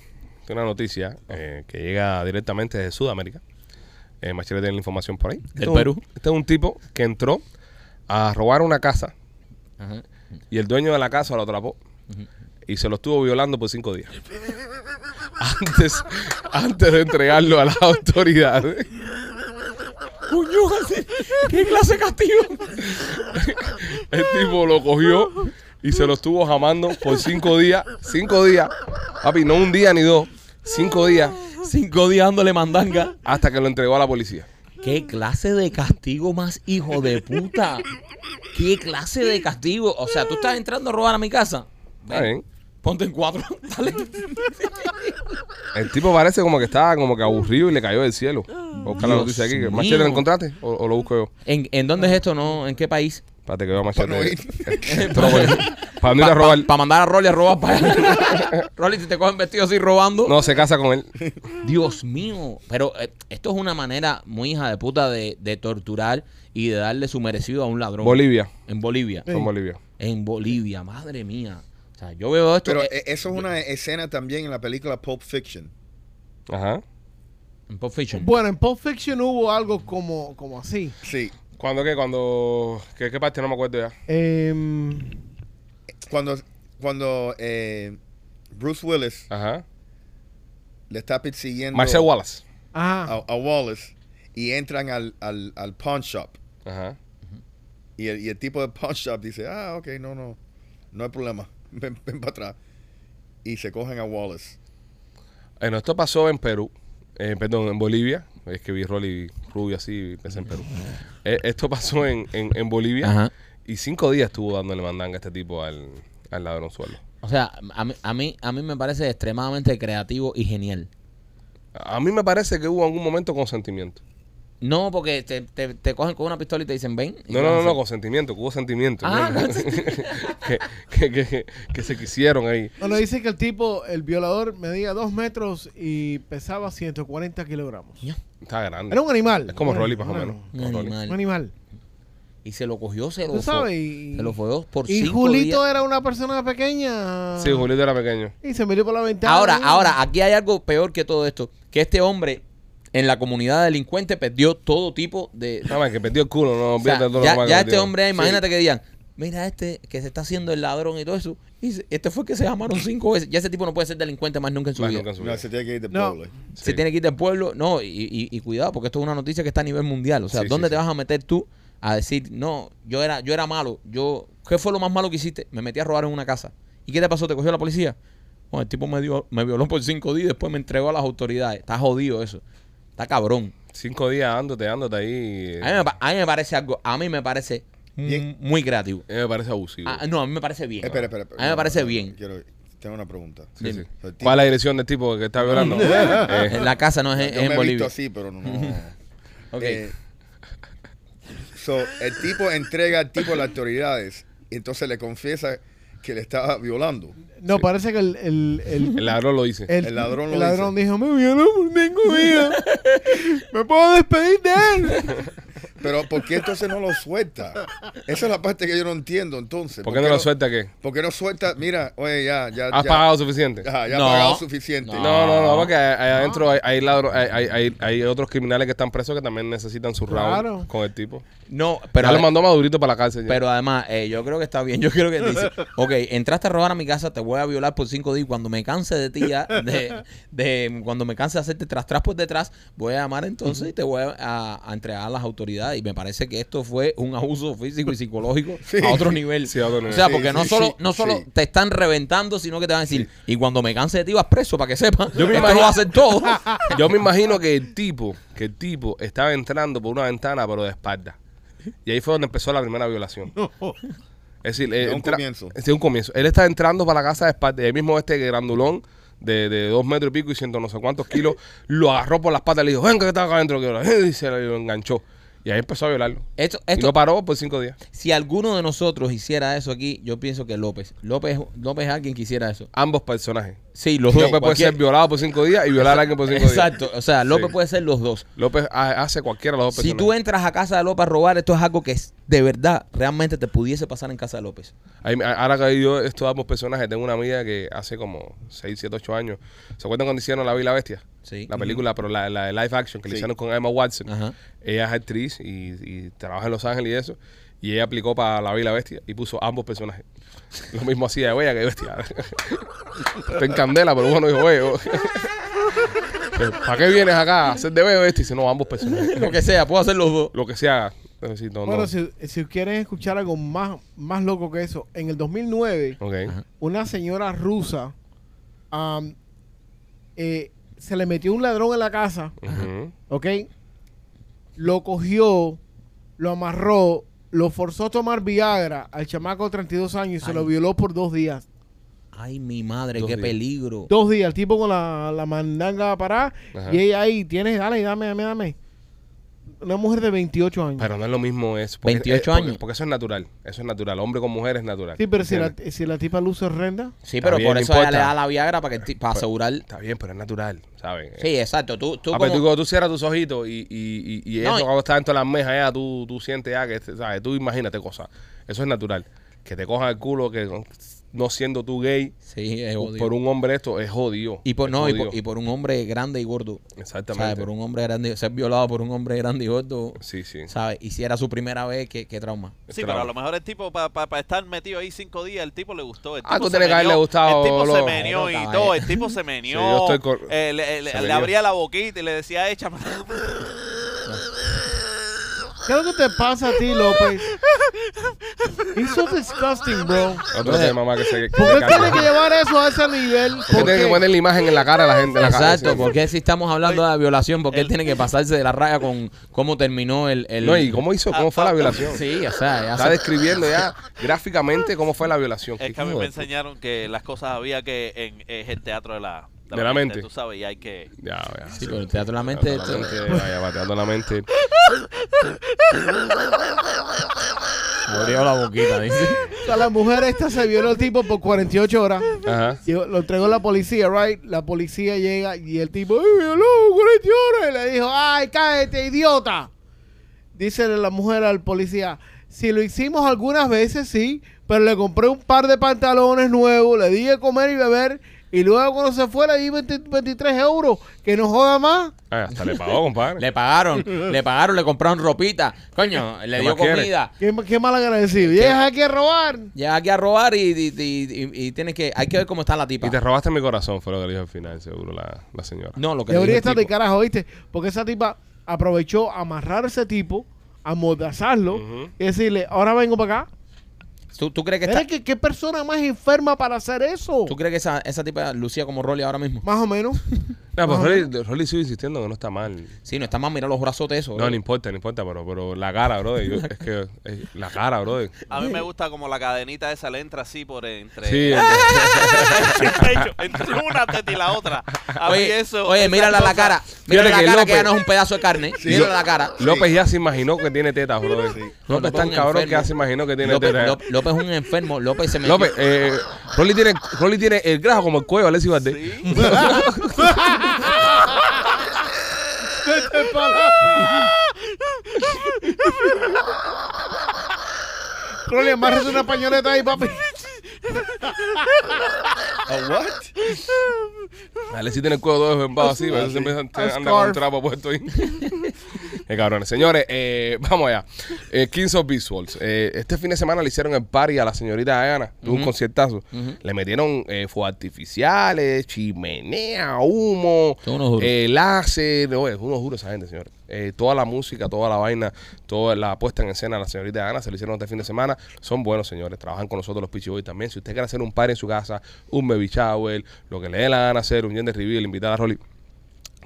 A: tiene una noticia eh, que llega directamente desde Sudamérica. Eh, Machete tiene la información por ahí.
B: Del
A: Este es
B: Perú.
A: Este es un tipo que entró a robar una casa
B: Ajá.
A: y el dueño de la casa lo atrapó y se lo estuvo violando por cinco días. Antes, antes de entregarlo a las autoridades.
B: ¿Qué clase de castigo?
A: El tipo lo cogió y se lo estuvo jamando por cinco días. Cinco días. Papi, no un día ni dos. Cinco días
B: Cinco días dándole mandanga.
A: hasta que lo entregó a la policía.
B: ¿Qué clase de castigo más hijo de puta? ¿Qué clase de castigo? O sea, tú estás entrando a robar a mi casa.
A: Está bien.
B: Ponte en cuatro. Dale.
A: El tipo parece como que estaba como que aburrido y le cayó del cielo. Voy a buscar la
B: Dios
A: noticia aquí.
B: mío.
A: ¿Machete lo encontraste? ¿O, o lo busco yo?
B: ¿En, en dónde es esto? ¿No? ¿En qué país?
A: Espérate que veo a Machete.
E: Para no.
A: Pero para no ir a
B: Para
A: robar.
B: mandar a Rolly a robar para allá. Rolly, si te cogen vestido así robando.
A: No, se casa con él.
B: Dios mío. Pero eh, esto es una manera muy hija de puta de, de torturar y de darle su merecido a un ladrón.
A: Bolivia.
B: En Bolivia.
A: Con Bolivia.
B: En Bolivia, madre mía. Sea, yo veo esto.
E: Pero
B: eh,
E: eso es una escena también en la película Pulp Fiction.
A: Ajá.
B: en Pulp Fiction.
C: Bueno, en Pulp Fiction hubo algo como, como así.
E: Sí.
A: ¿Cuándo qué? Cuando... ¿Qué, qué parte? No me acuerdo ya.
C: Em,
E: Cuando, cuando eh, Bruce Willis
A: Ajá.
E: le está persiguiendo
A: Marcel Wallace.
C: ajá.
E: a, a Wallace y entran al, al, al pawn shop.
A: Ajá.
E: Y el, y el tipo de pawn shop dice, ah, ok, no, no, no hay problema. Ven, ven para atrás. Y se cogen a Wallace.
A: Bueno, esto pasó en Perú. Eh, perdón, en Bolivia. Es que vi Rolly rubio así, pensé en Perú. Eh, esto pasó en, en, en Bolivia.
B: Ajá.
A: Y cinco días estuvo dándole mandanga a este tipo al, al ladronzuelo.
B: O sea, a mí, a, mí, a mí me parece extremadamente creativo y genial.
A: A mí me parece que hubo algún momento consentimiento.
B: No, porque te, te, te cogen con una pistola y te dicen, ven. y
A: No, no, no, consentimiento, que hubo sentimiento.
B: Ah,
A: ¿no? que, que, que, que se quisieron ahí.
C: Bueno, dice que el tipo, el violador, medía dos metros y pesaba 140 kilogramos.
A: Está grande.
C: Era un animal.
A: Es como Rolly, más o menos.
B: Un animal.
C: Un animal.
B: Y se lo cogió, se lo
C: Tú
B: fue.
C: sabes. Y,
B: Se lo fue por
C: y
B: cinco
C: Julito
B: días.
C: era una persona pequeña.
A: Sí, Julito era pequeño.
C: Y se metió por la ventana.
B: Ahora, ahora, aquí hay algo peor que todo esto. Que este hombre en la comunidad delincuente perdió todo tipo de...
A: Nada más que perdió el culo, no
B: O sea,
A: todo lo
B: ya
A: que
B: ya este hombre, imagínate que digan, mira este que se está haciendo el ladrón y todo eso. Y se- este fue el que se llamaron cinco veces. Ya ese tipo no puede ser delincuente más nunca en su
A: Más
B: vida.
A: nunca en su
E: No, se tiene que ir de
C: No.
E: pueblo.
B: Se
A: Sí.
B: tiene que ir del pueblo. No, y, y- y cuidado, porque esto es una noticia que está a nivel mundial. O sea,
A: Sí,
B: ¿dónde
A: sí,
B: te
A: sí.
B: vas a meter tú a decir, no, yo era, yo era malo? yo ¿Qué fue lo más malo que hiciste? Me metí a robar en una casa. ¿Y qué te pasó? ¿Te cogió la policía? Bueno, el tipo me, dio, me violó por cinco días y después me entregó a las autoridades. Está jodido eso. Está cabrón.
A: Cinco días dándote, dándote ahí.
B: A mí me, pa- a mí me parece algo, a mí me parece
E: Bien.
B: mm, muy creativo.
A: A mí me parece abusivo.
B: Ah, no, a mí me parece bien.
E: Espera, espera, espera.
B: A mí me
E: No,
B: parece
E: no,
B: bien.
E: Quiero, tengo una pregunta.
A: Sí, sí.
E: El tipo-
A: ¿Cuál es la dirección del tipo que está violando? Eh,
B: En la casa no es, es
E: Yo
B: en
E: me he
B: Bolivia.
E: visto así, pero no.
B: Ok.
E: Eh, so, el tipo entrega al tipo a las autoridades y entonces le confiesa que le estaba violando.
C: No, parece que el, el, el,
A: el ladrón lo dice.
C: el-
E: el ladrón lo
C: el ladrón
E: dice.
C: dijo, me violó por cinco días. Me puedo despedir de él.
E: Pero ¿por qué entonces no lo suelta? Esa es la parte que yo no entiendo entonces.
A: ¿Por qué no lo suelta qué?
E: ¿Por qué no suelta? Mira, oye, ya, ya.
A: ¿Has
E: ya,
A: pagado suficiente?
E: Ya, ya
B: No.
E: ha pagado suficiente.
B: No.
A: No, no, no, porque ahí ahí adentro hay, hay, ladro- hay, hay, hay- hay otros criminales que están presos que también necesitan su round
C: Claro.
A: con el tipo.
B: No,
A: Pero ya lo mandó Madurito para la cárcel. ya.
B: pero además, eh, yo creo que está bien. Yo creo que dice, ok, entraste a robar a mi casa, te voy a violar por cinco días. Cuando me canse de ti ya, de, de- cuando me canse de hacerte tras tras por detrás, voy a llamar entonces y te voy a, a entregar a las autoridades. Y me parece que esto fue un abuso físico y psicológico a otro nivel.
A: Sí, a otro nivel.
B: O sea, porque
E: sí,
B: no solo,
E: sí,
B: no solo
E: sí.
B: te están reventando, sino que te van a decir, y cuando me canse de ti vas preso, para que sepas.
A: Yo me
B: Esto
A: imagino-
B: lo hacer todo.
A: Yo me imagino que el tipo, que el tipo estaba entrando por una ventana, pero de espalda. Y ahí fue donde empezó la primera violación. Es decir, eh,
E: De un
A: entra-
E: comienzo.
A: Es de un comienzo. Él está entrando para la casa de espalda. Y ahí mismo este grandulón de, de dos metros y pico y ciento no sé cuántos kilos, lo agarró por las patas y le dijo, venga que está acá adentro, que ahora", y se lo enganchó. Y ahí empezó a violarlo.
B: Esto,
A: Y
B: esto,
A: no paró por cinco días.
B: si alguno de nosotros hiciera eso aquí, yo pienso que López. López, López es alguien que hiciera eso.
A: Ambos personajes.
B: Sí, los dos.
A: López puede ser violado por cinco días y violar a alguien por cinco días.
B: Exacto. O sea, López
A: Sí.
B: puede ser los dos.
A: López ha- hace cualquiera de los dos
B: Si tú entras a casa de López a robar, esto es algo que es, de verdad, realmente te pudiese pasar en casa de López.
A: Ahí ahora que yo esto ambos personajes, tengo una amiga que hace como 6, 7, 8 años. ¿Se acuerdan cuando hicieron La Bella y la Bestia?
B: Sí.
A: La película, pero la, la de live action que le
E: Sí.
A: hicieron con Emma Watson.
B: Ajá.
A: Ella es actriz y, y trabaja en Los Ángeles y eso. Y ella aplicó para La Bella y la Bestia y puso ambos personajes. Lo mismo hacía de Bella que de Bestia. Está en candela, pero bueno, dijo, oye, ¿para qué vienes acá a hacer de Bella Bestia? Y dice, no, ambos personajes.
B: Lo que sea, puedo hacer los dos.
A: Lo que sea. Decir, no,
C: Bueno,
A: no.
C: si, si quieren escuchar algo más, más loco que eso, en el 2009,
A: Ok.
C: una señora rusa eh, se le metió un ladrón en la casa. ¿ok? Lo cogió, lo amarró, lo forzó a tomar Viagra al chamaco de 32 años y se
B: Ay.
C: lo violó por dos días.
B: Ay, mi madre,
A: Dos
B: qué
A: días.
B: peligro.
C: Dos días, el tipo con la, la mandanga parada
A: Ajá.
C: y ella ahí, tienes, dale, dame, dame, dame. Una mujer de 28 años.
A: Pero no es lo mismo eso. porque-
B: 28
A: eh,
B: años.
A: Porque eso es natural. Eso es natural. Hombre con mujer es natural.
C: sí, pero si la, si la tipa luce horrenda,
B: Sí, pero
A: bien,
B: por eso ella le da la Viagra para, que, para asegurar.
A: Está bien, pero es natural, ¿sabes?
B: Sí, exacto. Tú, tú
A: Ah, pero
B: como-
A: tú, cuando tú cierras tus ojitos y, y, y, y eso cuando está dentro de las mejas ya, tú, tú sientes ya que, ¿sabes? Tú imagínate cosas. Eso es natural. Que te cojan el culo, que no- siendo tú gay,
B: Sí, es jodido.
A: por un hombre esto es jodido.
B: y, por,
A: Es
B: no, y, por, y por un hombre grande y gordo.
A: Exactamente.
B: ¿Sabes? Por un hombre grande, ser violado por un hombre grande y gordo.
A: Sí, sí.
B: ¿Sabes? Y si era su primera vez, qué, qué trauma.
D: Sí, pero a lo mejor el tipo, para estar metido ahí cinco días, el tipo le gustó. El
A: Ah,
D: tipo
A: tú
D: se
A: tienes que
D: meneó,
A: gustado,
D: El tipo se
A: lo-
D: meneó y
B: Bueno,
D: todo. El tipo se meneó.
A: Sí, yo estoy con-
D: eh, le, le-
A: se
D: le abría la boquita y le decía, échame.
C: ¿qué es lo que te pasa a ti, López? It's so disgusting, bro.
A: Otro tema más que se
C: ¿Por qué tiene que llevar eso a ese nivel?
A: ¿Por qué
C: ¿Por
A: tiene que
C: qué?
A: poner la imagen en la cara a la gente? en la cara?
B: Exacto, porque si estamos hablando de la violación, porque él
D: el-
B: tiene que pasarse de la raya con cómo terminó el... el
A: No, ¿y cómo hizo? ¿Cómo fue la violación?
B: Sí, o sea, ya
A: Está
B: se-
A: describiendo ya gráficamente cómo fue la violación.
D: Es
A: Qué
D: que a mí me enseñaron que las cosas había que en es el teatro de la,
A: De la mente.
D: Tú sabes, y hay que.
A: Ya, ya.
B: Sí, pero el teatro de la mente...
A: La mente, vaya, bateando la mente.
B: Abrió la boquita, dice.
C: O sea, la mujer esta se violó al tipo por 48 horas.
A: Ajá.
C: Y lo entregó la policía, right? La policía llega y el tipo, ¡ay, violó 48 horas! Y le dijo, ¡ay, cállate, idiota! Dice la mujer al policía, si lo hicimos algunas veces, sí, pero le compré un par de pantalones nuevos, le di de comer y beber, y luego cuando se fue le di 20 23 euros, que no joda más.
A: Ah, hasta le pagó, compadre.
B: Le pagaron, le pagaron, le compraron ropita. Coño, le
A: ¿Qué
B: dio comida.
C: Qué, qué mal agradecido. Llegas aquí a robar.
B: Llega aquí a robar y, y, y, y- y tienes que... Hay que ver cómo está la tipa.
A: Y te robaste mi corazón, fue lo que le dijo al final, seguro, la, la señora.
B: No, lo que
C: Debería estar de carajo, ¿viste? Porque esa tipa aprovechó amarrar a ese tipo, amordazarlo
A: Ujú.
C: y decirle, ahora vengo para acá.
B: ¿Tú, tú crees que está,
C: ¿qué, qué persona más enferma para hacer eso?
B: ¿Tú crees que esa, esa tipa lucía como Rolly ahora mismo?
C: Más o menos.
A: No, pues. Rolly, Rolly sigue insistiendo que no está mal.
B: Sí, no está más, mira los brazotes esos.
A: No,
B: bro.
A: no importa, no importa, pero, pero la cara, brother. yo- es que es- la cara, brother.
D: A mí me gusta como la cadenita esa le entra así por entre.
A: Sí,
D: entre, entre una teta y la otra. A mí
B: Oye,
D: eso.
B: oye mírala la
D: cosa-
B: cara. Mírala la
A: que
B: cara que
A: López-
B: ya no es un pedazo de carne. Mírala la cara.
A: López ya se imaginó que tiene tetas, brother. López
B: López
A: tan cabrón que ya se imaginó que tiene tetas.
B: López- es un enfermo. López se metió.
A: López, eh, Rolly tiene, Rolly tiene el grajo como el cuello, Alexis Valdés.
D: Sí.
C: Rolly, amárrese una pañoleta ahí, papi.
E: ¿A what?
A: Alexis tiene el cuello todo desvembado así, pero eso siempre
C: A
A: anda con un trapo puesto ahí. Qué cabrones. Señores, eh, vamos allá. Eh, Kings of Visuals. Eh, este fin de semana le hicieron el party a la señorita Diana. Tuvo un conciertazo. Le metieron eh, fuegos artificiales, chimenea, humo, eh, láser. Oye, unos duros esa gente, señores. Eh, toda la música, toda la vaina, toda la puesta en escena de la señorita Diana se lo hicieron este fin de semana. Son buenos, señores. Trabajan con nosotros los Peachy Boys también. Si usted quiere hacer un party en su casa, un baby shower, lo que le dé la gana hacer, un gender review, invitar a Rolly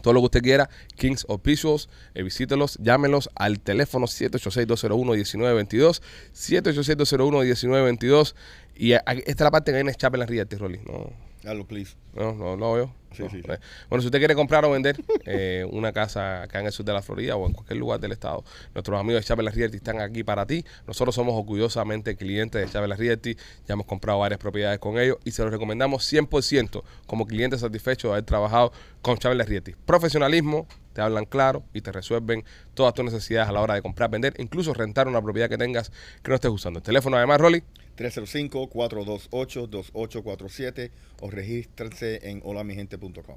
A: todo lo que usted quiera, Kings of Visuals, eh, visítelos, llámelos al teléfono 786-201-1922, 786-201-1922 Y a- a- esta es la parte que viene Chapel and Realty, Rolly. No,
E: Hello, please.
A: no, no, no veo.
E: Sí,
A: No.
E: sí, sí.
A: Bueno, si usted quiere comprar o vender eh, una casa acá en el sur de la Florida o en cualquier lugar del estado, nuestros amigos de Chapel Realty están aquí para ti. Nosotros somos orgullosamente clientes de Chapel Realty. Ya hemos comprado varias propiedades con ellos y se los recomendamos 100% como clientes satisfechos de haber trabajado con Chapel Realty. Profesionalismo, te hablan claro y te resuelven todas tus necesidades a la hora de comprar, vender, incluso rentar una propiedad que tengas que no estés usando. El teléfono además, Rolly,
E: 305-428-2847 o regístrense en holamigente.com.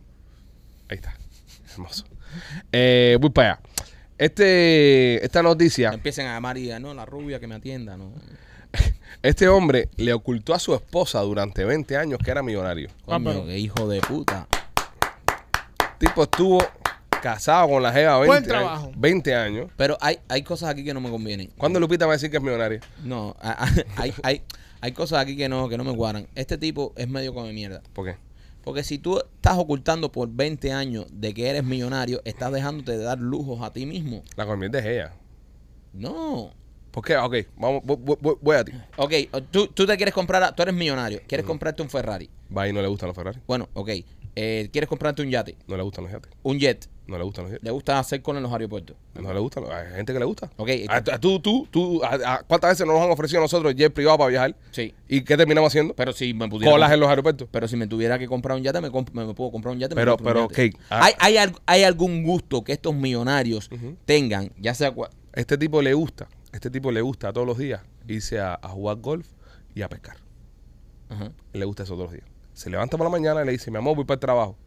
A: Ahí está. Hermoso. Eh, voy para allá. Este, esta noticia,
B: No empiecen a llamar y a, no, la rubia que me atienda, no.
A: este hombre le ocultó a su esposa durante 20 años que era millonario.
B: Coño,
C: pero-
B: qué hijo de puta.
A: tipo estuvo casado con la jeva 20
C: Buen
A: años.
C: trabajo.
A: 20 años.
B: Pero hay, hay cosas aquí que no me convienen.
A: ¿Cuándo Lupita va a decir que es millonaria?
B: No, a- a- hay, hay, hay cosas aquí que no, que no me cuadran. Este tipo es medio come mierda.
A: ¿Por qué?
B: Porque si tú estás ocultando por 20 años de que eres millonario, estás dejándote de dar lujos a ti mismo.
A: La convierte es ella.
B: No.
A: ¿Por qué? Ok, vamos, voy, voy- voy a ti.
B: Ok, tú, tú te quieres comprar, a- tú eres millonario, quieres comprarte un Ferrari.
A: Va y no le gustan los Ferrari.
B: Bueno, ok. Eh, quieres comprarte un yate,
A: No le gustan los yates.
B: un jet.
A: No le gustan los yates.
B: Le gusta hacer cola en los aeropuertos.
A: No le gustan. Hay gente que le gusta.
B: Ok.
A: Ah, tú, tú, tú, a- a- ¿cuántas veces nos han ofrecido a nosotros jet privado para viajar?
B: Sí.
A: ¿Y qué terminamos haciendo?
B: Pero si me pudiera.
A: Colas en los aeropuertos.
B: Pero si me tuviera que comprar un yate, me, comp- me, me puedo comprar un yate. me
A: Pero-
B: compro un
A: pero,
B: yate.
A: ok, ah.
B: ¿Hay, hay, al- hay algún gusto que estos millonarios tengan, ya sea. cua-
A: Este tipo le gusta, este tipo le gusta todos los días irse a, a jugar golf y a pescar.
B: Ajá.
A: Le gusta eso todos los días. Se levanta por la mañana y le dice, mi amor, voy para el trabajo.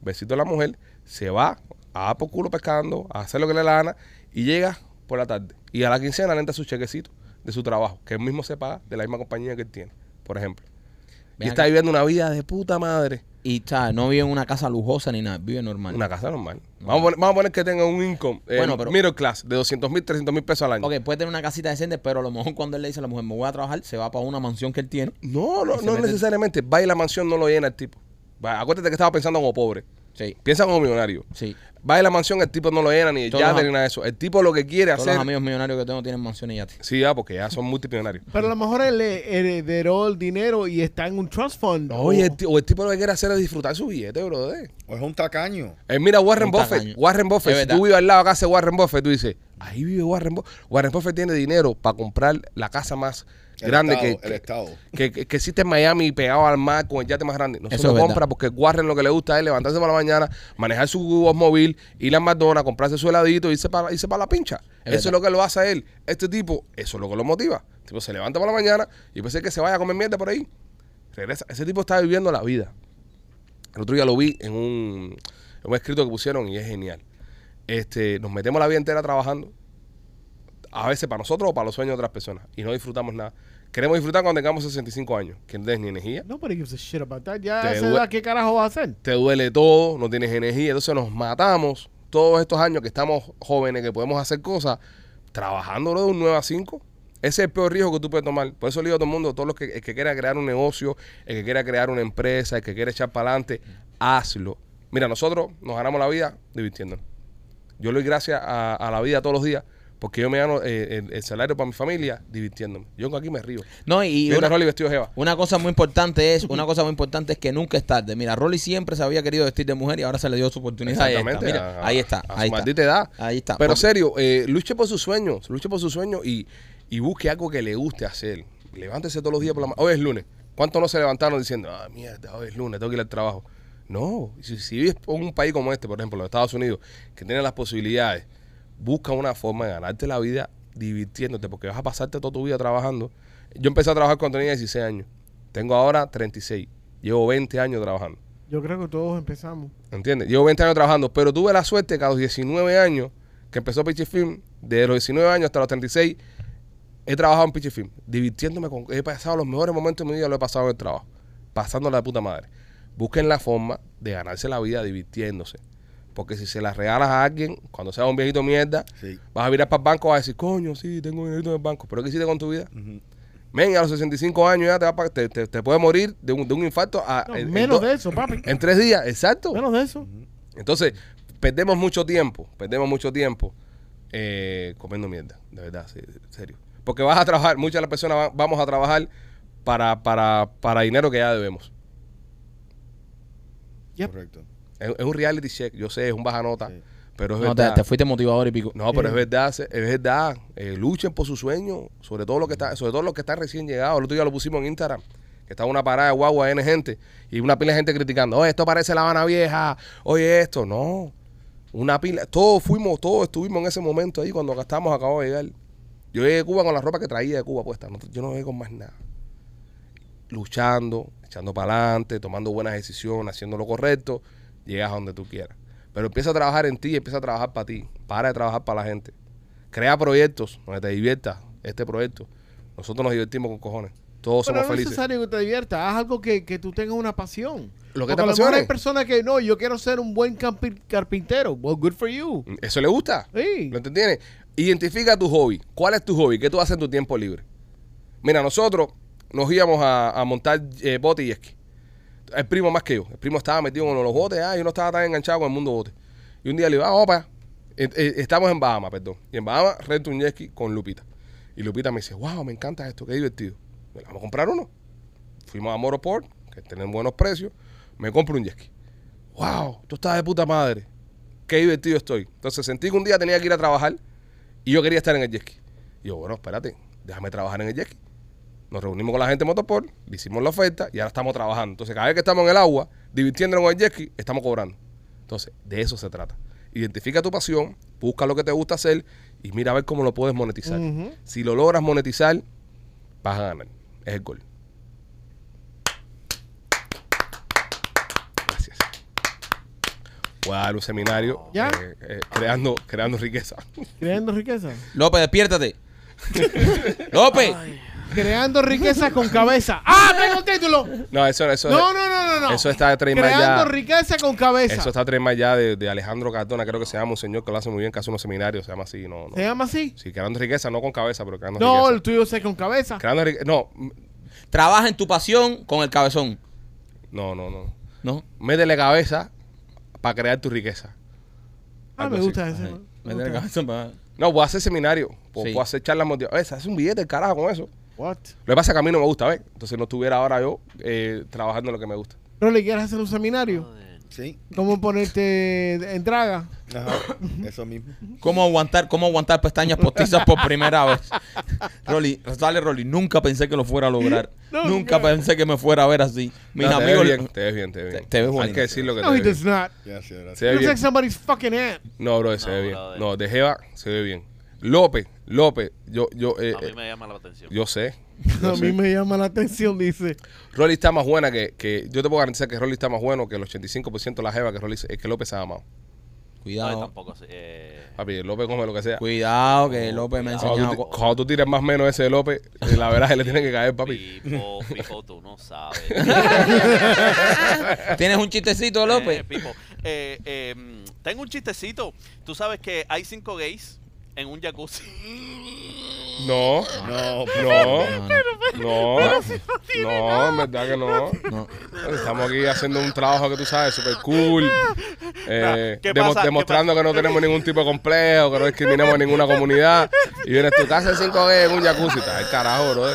A: Besito a la mujer, se va a por culo pescando, a hacer lo que le la gana y llega por la tarde. Y a la quincena le entra su chequecito de su trabajo, que él mismo se paga de la misma compañía que él tiene, por ejemplo. Y está viviendo una vida de puta madre.
B: Y ¿sabes? no vive en una casa lujosa ni nada, vive normal.
A: Una casa normal. Vamos, a poner, vamos a poner que tenga un income, eh,
B: Bueno, pero-
A: middle class, de 200 mil, 300 mil pesos al año.
B: Ok, puede tener una casita decente, pero a lo mejor cuando él le dice a la mujer, me voy a trabajar, se va para una mansión que él tiene.
A: No, no, no necesariamente. Va y la mansión no lo llena el tipo. Va, acuérdate que estaba pensando como pobre.
B: Sí,
A: Piensa como millonario.
B: sí.
A: Va y la mansión, el tipo no lo llena ni el
B: Todos
A: yate ni nada de eso. El tipo lo que quiere
B: Todos
A: hacer.
B: los amigos millonarios que tengo tienen mansiones y yates.
A: Sí, ya, porque ya son multimillonarios.
C: Pero a lo mejor él heredó el dinero y está en un trust fund.
A: Oye,
C: o-
A: el, ti- o el tipo lo que quiere hacer es disfrutar su billete, brother.
E: O es un tacaño.
A: Eh, mira, Warren
B: Un
A: Buffett.
B: tacaño.
A: Warren Buffett, si tú vives al lado de casa de Warren Buffett, tú dices, ahí vive Warren Buffett. Warren Buffett tiene dinero para comprar la casa más
E: El
A: grande
E: estado,
A: que,
E: el
A: que,
E: estado.
A: que, que- que existe en Miami pegado al mar con el yate más grande. No se
B: Eso
A: lo
B: es
A: compra
B: verdad.
A: porque Warren lo que le gusta es levantarse por la mañana, manejar su móvil, ir a McDonald's, comprarse su heladito, irse para, irse para la pincha.
B: Es
A: eso es lo que lo hace a él. Este tipo, eso es lo que lo motiva. El tipo se levanta por la mañana y puede ser que se vaya a comer mierda por ahí. Regresa. Ese tipo está viviendo la vida. El otro día lo vi en un, en un escrito que pusieron y es genial. Este, nos metemos la vida entera trabajando, a veces para nosotros o para los sueños de otras personas, y no disfrutamos nada. Queremos disfrutar cuando tengamos 65 años, que no tienes ni energía,
C: Nobody gives a shit about that. Ya a esa edad, ¿qué carajo va a hacer?
A: te duele todo, no tienes energía, entonces nos matamos todos estos años que estamos jóvenes, que podemos hacer cosas, trabajando de un 9 a 5. Ese es el peor riesgo que tú puedes tomar. Por eso le digo a todo el mundo, todos los que, el que quiera crear un negocio, el que quiera crear una empresa, el que quiera echar para adelante, hazlo. Mira, nosotros nos ganamos la vida divirtiéndonos. Yo le doy gracias a, a la vida todos los días porque yo me gano eh, el, el salario para mi familia divirtiéndome. Yo aquí me río.
B: No, y
A: una Rolly vestido de jeva.
B: una cosa muy importante es, una cosa muy importante es que nunca es tarde. Mira, Rolly siempre se había querido vestir de mujer y ahora se le dio su oportunidad. Ahí está,
A: Exactamente.
B: mira,
A: a-
B: ahí está,
A: A,
B: ahí
A: su
B: está.
A: maldita edad.
B: Ahí está.
A: Pero
B: Porque-
A: serio, eh, luche por sus sueños. Luche por sus sueños y, y busque algo que le guste hacer. Levántese todos los días por la mañana. Hoy es lunes. ¿Cuántos no se levantaron diciendo, ah, mierda, hoy es lunes, tengo que ir al trabajo? No. Si, si vives en un país como este, por ejemplo, los Estados Unidos, que tiene las posibilidades, busca una forma de ganarte la vida divirtiéndote, porque vas a pasarte toda tu vida trabajando. Yo empecé a trabajar cuando tenía 16 años. Tengo ahora 36. Llevo 20 años trabajando.
C: Yo creo que todos empezamos.
A: ¿Entiendes? Llevo 20 años trabajando, pero tuve la suerte que a los 19 años, que empezó Pitchy Film, de los 19 años hasta los 36, he trabajado en Pitchy Film, divirtiéndome con. He pasado los mejores momentos de mi vida, lo he pasado en el trabajo, pasándola de puta madre. Busquen la forma de ganarse la vida divirtiéndose. Porque si se la regalas a alguien, cuando sea un viejito mierda,
E: Sí.
A: vas a virar para el banco y vas a decir, coño, sí, tengo dinerito en el banco. ¿Pero qué hiciste con tu vida?
E: Ujú.
A: Men, a los 65 años ya te, va te, te, te puede morir de un, de un infarto a,
C: No,
A: en- en
C: menos de eso, papi.
A: en tres días. Exacto.
C: Menos de eso.
A: Entonces, perdemos mucho tiempo, perdemos mucho tiempo eh, comiendo mierda, de verdad, sí, en serio. Porque vas a trabajar, muchas de las personas va- vamos a trabajar para, para, para dinero que ya debemos.
C: Yep.
E: Correcto.
A: Es, es un reality check, yo sé, es un baja nota,
E: Sí.
A: pero es
B: No, te,
A: verdad.
B: te fuiste motivador y pico.
A: No, pero es
C: Sí.
A: verdad, es verdad. Eh, luchen por sus sueños, sobre todo los que están, sobre todo los que están recién llegados. El otro día lo pusimos en Instagram, que estaba una parada de guagua N gente y una pila de gente criticando, oye, esto parece La Habana Vieja, oye esto, no. Una pila, todos fuimos, todos estuvimos en ese momento ahí cuando acá estábamos acabamos de llegar. Yo llegué de Cuba con la ropa que traía de Cuba puesta, no- yo no llegué con más nada. Luchando, echando para adelante, tomando buenas decisiones, haciendo lo correcto, llegas a donde tú quieras. Pero empieza a trabajar en ti, empieza a trabajar para ti. Para de trabajar para la gente. Crea proyectos donde te diviertas. Este proyecto. Nosotros nos divertimos con cojones. Todos
C: Pero
A: somos
C: no es
A: felices.
C: necesario que te diviertas. Haz algo que, que tú tengas una pasión.
A: Lo que
C: Porque
A: te
C: a lo mejor
A: apasione.
C: hay personas que no, yo quiero ser un buen carpintero. Well, good for you.
A: ¿Eso le gusta?
C: Sí.
A: ¿Lo entiendes? Identifica tu hobby. ¿Cuál es tu hobby? ¿Qué tú haces en tu tiempo libre? Mira, nosotros nos íbamos a, a montar eh, bote y esquí. El primo más que yo. El primo estaba metido con los botes. Ah, yo no estaba tan enganchado con el mundo bote. Y un día le digo, ah. Eh, eh, Estamos en Bahamas, perdón. Y en Bahamas rento un jet ski con Lupita. Y Lupita me dice, wow, me encanta esto, qué divertido. Me vamos a comprar uno. Fuimos a Moroport, que tienen buenos precios. Me compro un jet ski. Wow, tú estás de puta madre. Qué divertido estoy. Entonces sentí que un día tenía que ir a trabajar y yo quería estar en el jet ski. Y yo, bueno, espérate, déjame trabajar en el jet ski. Nos reunimos con la gente de Motoport, le hicimos la oferta y ahora estamos trabajando. Entonces, cada vez que estamos en el agua, divirtiéndonos con el jet ski, estamos cobrando. Entonces, de eso se trata. Identifica tu pasión, busca lo que te gusta hacer y mira a ver cómo lo puedes monetizar. Si lo logras monetizar, vas a ganar. Es el gol. Gracias. Voy a dar un seminario
C: ¿Ya?
A: eh, eh, creando, creando riqueza.
C: Creando riqueza.
B: López, despiértate. López.
C: Creando riqueza con cabeza. ¡Ah, tengo el título!
A: No, eso, eso,
C: No, no, no, no, no.
A: eso está de trademark
C: Creando
A: ya.
C: riqueza con cabeza.
A: Eso está trademark ya de, de Alejandro Cardona, creo que se llama un señor que lo hace muy bien, que hace unos seminarios, se llama así, no, no.
C: ¿Se llama así?
A: Sí, creando riqueza, no con cabeza, pero creando
C: No,
A: riqueza.
C: el tuyo es con cabeza.
A: Creando riqueza, no,
B: Trabaja en tu pasión con el cabezón.
A: no, no, no.
B: ¿No?
A: Métele cabeza para crear tu riqueza.
C: Ah,
A: Algo
C: me
A: así.
C: gusta ese. Gusta.
B: cabezón para-
A: No, voy a hacer seminario, puedo,
B: Sí.
A: puedo hacer charlas motivadoras. Hace un billete carajo con eso.
C: What?
A: Lo que pasa es que a mí no me gusta, ¿ves? Entonces no estuviera ahora yo eh, trabajando en lo que me gusta.
C: ¿No le quieres hacer un seminario?
E: Sí.
C: ¿Cómo ponerte en draga?
E: Ajá. Eso mismo.
B: ¿Cómo aguantar, cómo aguantar pestañas postizas por primera vez? Rolly, dale Rolly, nunca pensé que lo fuera a lograr.
C: Nunca.
B: Pensé que me fuera a ver así. Mis
A: No, te
B: amigos.
A: ves bien, te ves bien, te ves bien.
B: Te- te ves
A: Hay que decirlo que
C: No,
A: te
C: he
A: ves
C: does
A: bien.
C: not.
E: Gracias, gracias.
A: Se ve
C: Looks
A: bien.
C: like somebody's fucking aunt.
A: No, bro, se
D: No,
A: ve bien.
D: brother.
A: No, de Jeva se ve bien. López, López, yo, yo, eh,
D: A mí
A: eh,
D: me llama la atención.
A: yo sé. yo
C: A
A: sé.
C: mí me llama la atención, dice.
A: Rolly está más buena que, que yo te puedo garantizar que Rolly está más bueno que el 85% de la jeva que Rolly se- que López se ha amado.
D: No,
B: Cuidado.
D: tampoco así. Eh,
A: Papi, López come lo que sea.
B: Cuidado, que López me ha enseñado.
A: Cuando tú, cuando tú tires más o menos ese de López, eh, la verdad es que le tiene que caer, papi.
D: Pipo, Pipo, tú no sabes.
B: ¿Tienes un chistecito,
D: Eh,
B: López?
D: Pipo, eh, eh, mm, tengo un chistecito. Tú sabes que hay cinco gays en un jacuzzi.
A: No,
E: No,
A: no,
B: No, no,
A: en verdad que no.
B: no.
A: Estamos aquí haciendo un trabajo que tú sabes, súper cool. Eh,
D: ¿Qué
A: demo-
D: pasa? ¿Qué
A: demostrando que no tenemos ningún tipo de complejo, que no discriminamos a ninguna comunidad. Y vienes tu casa de 5 g en un jacuzzi. Está el carajo, bro.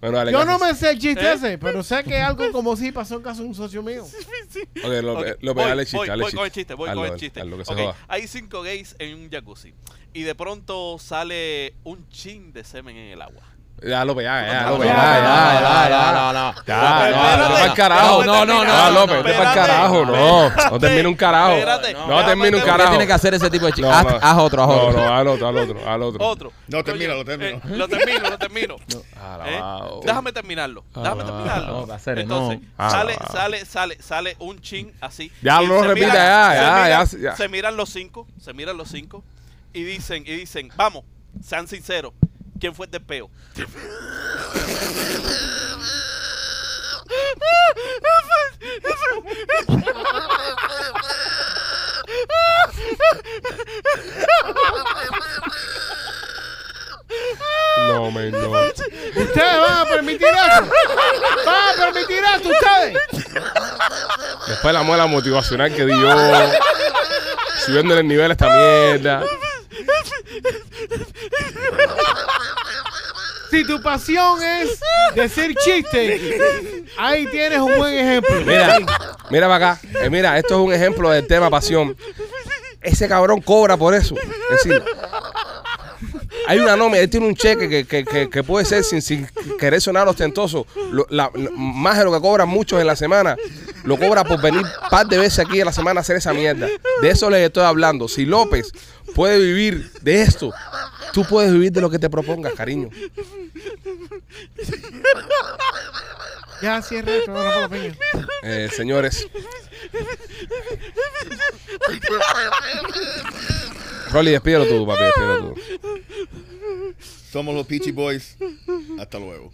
A: Bueno, dale,
C: Yo no me sé el chiste
D: ¿Eh?
C: ese, pero sé que algo como si pasó en caso de un socio mío.
A: Ok, López,
D: Ok,
A: López,
D: voy,
A: dale chiste,
D: voy,
A: dale
D: voy
A: chiste.
D: con el chiste, voy
A: Hazlo,
D: con el chiste.
A: hazlo, que se
D: Ok,
A: joda.
D: Hay cinco gays en un jacuzzi y de pronto sale un chin de semen en el agua.
A: Ya, López, ya, ya,
B: no,
A: ya, ya, ya,
B: no,
A: ya.
B: no, no.
A: Ya, carajo.
B: no, no, no,
A: Ah,
B: no,
A: López, pa'l
D: espérate,
A: carajo, no. No termine un carajo. No
D: déjame
A: termine un
D: terminar.
B: ¿Por qué
A: carajo.
B: tiene que hacer ese tipo de?
A: No,
B: Haz,
A: no.
B: haz otro, haz
A: No,
B: otro.
A: no, al otro, al otro, al otro.
D: Otro.
E: No, termina,
D: Oye,
E: lo termino.
D: eh, lo termino, lo termino. ¿Eh? Déjame terminarlo. Déjame
A: Ah,
D: terminarlo.
B: a ser,
D: Entonces,
A: no.
D: sale,
A: Ah.
D: sale, sale, sale un chin así.
A: Ya, lo repita, ya, ya, ya.
D: Se miran los cinco, se miran los cinco y dicen, y dicen, vamos, sean sinceros, ¿quién fue el del peo?
A: No, men, no.
C: ¿Ustedes van a permitir eso? ¿Van a permitir esto ustedes?
A: Después la muela motivacional que di yo. Subiendo el nivel a esta mierda.
C: Si tu pasión es decir chistes, ahí tienes un buen ejemplo.
A: Mira, mira para acá. Eh, mira, esto es un ejemplo del tema pasión. Ese cabrón cobra por eso. Hay una nómina, él tiene un cheque que, que- que- que puede ser sin, sin querer sonar ostentoso. Lo- la- lo- más de lo que cobran muchos en la semana, lo cobra por venir un par de veces aquí en la semana a hacer esa mierda. De eso les estoy hablando. Si López puede vivir de esto, tú puedes vivir de lo que te propongas, cariño.
C: Ya cierra esto, la peña.
A: Eh, señores. Rolly, despídelo tú, papi, despídelo tú.
E: Somos los Peachy Boys. Hasta luego.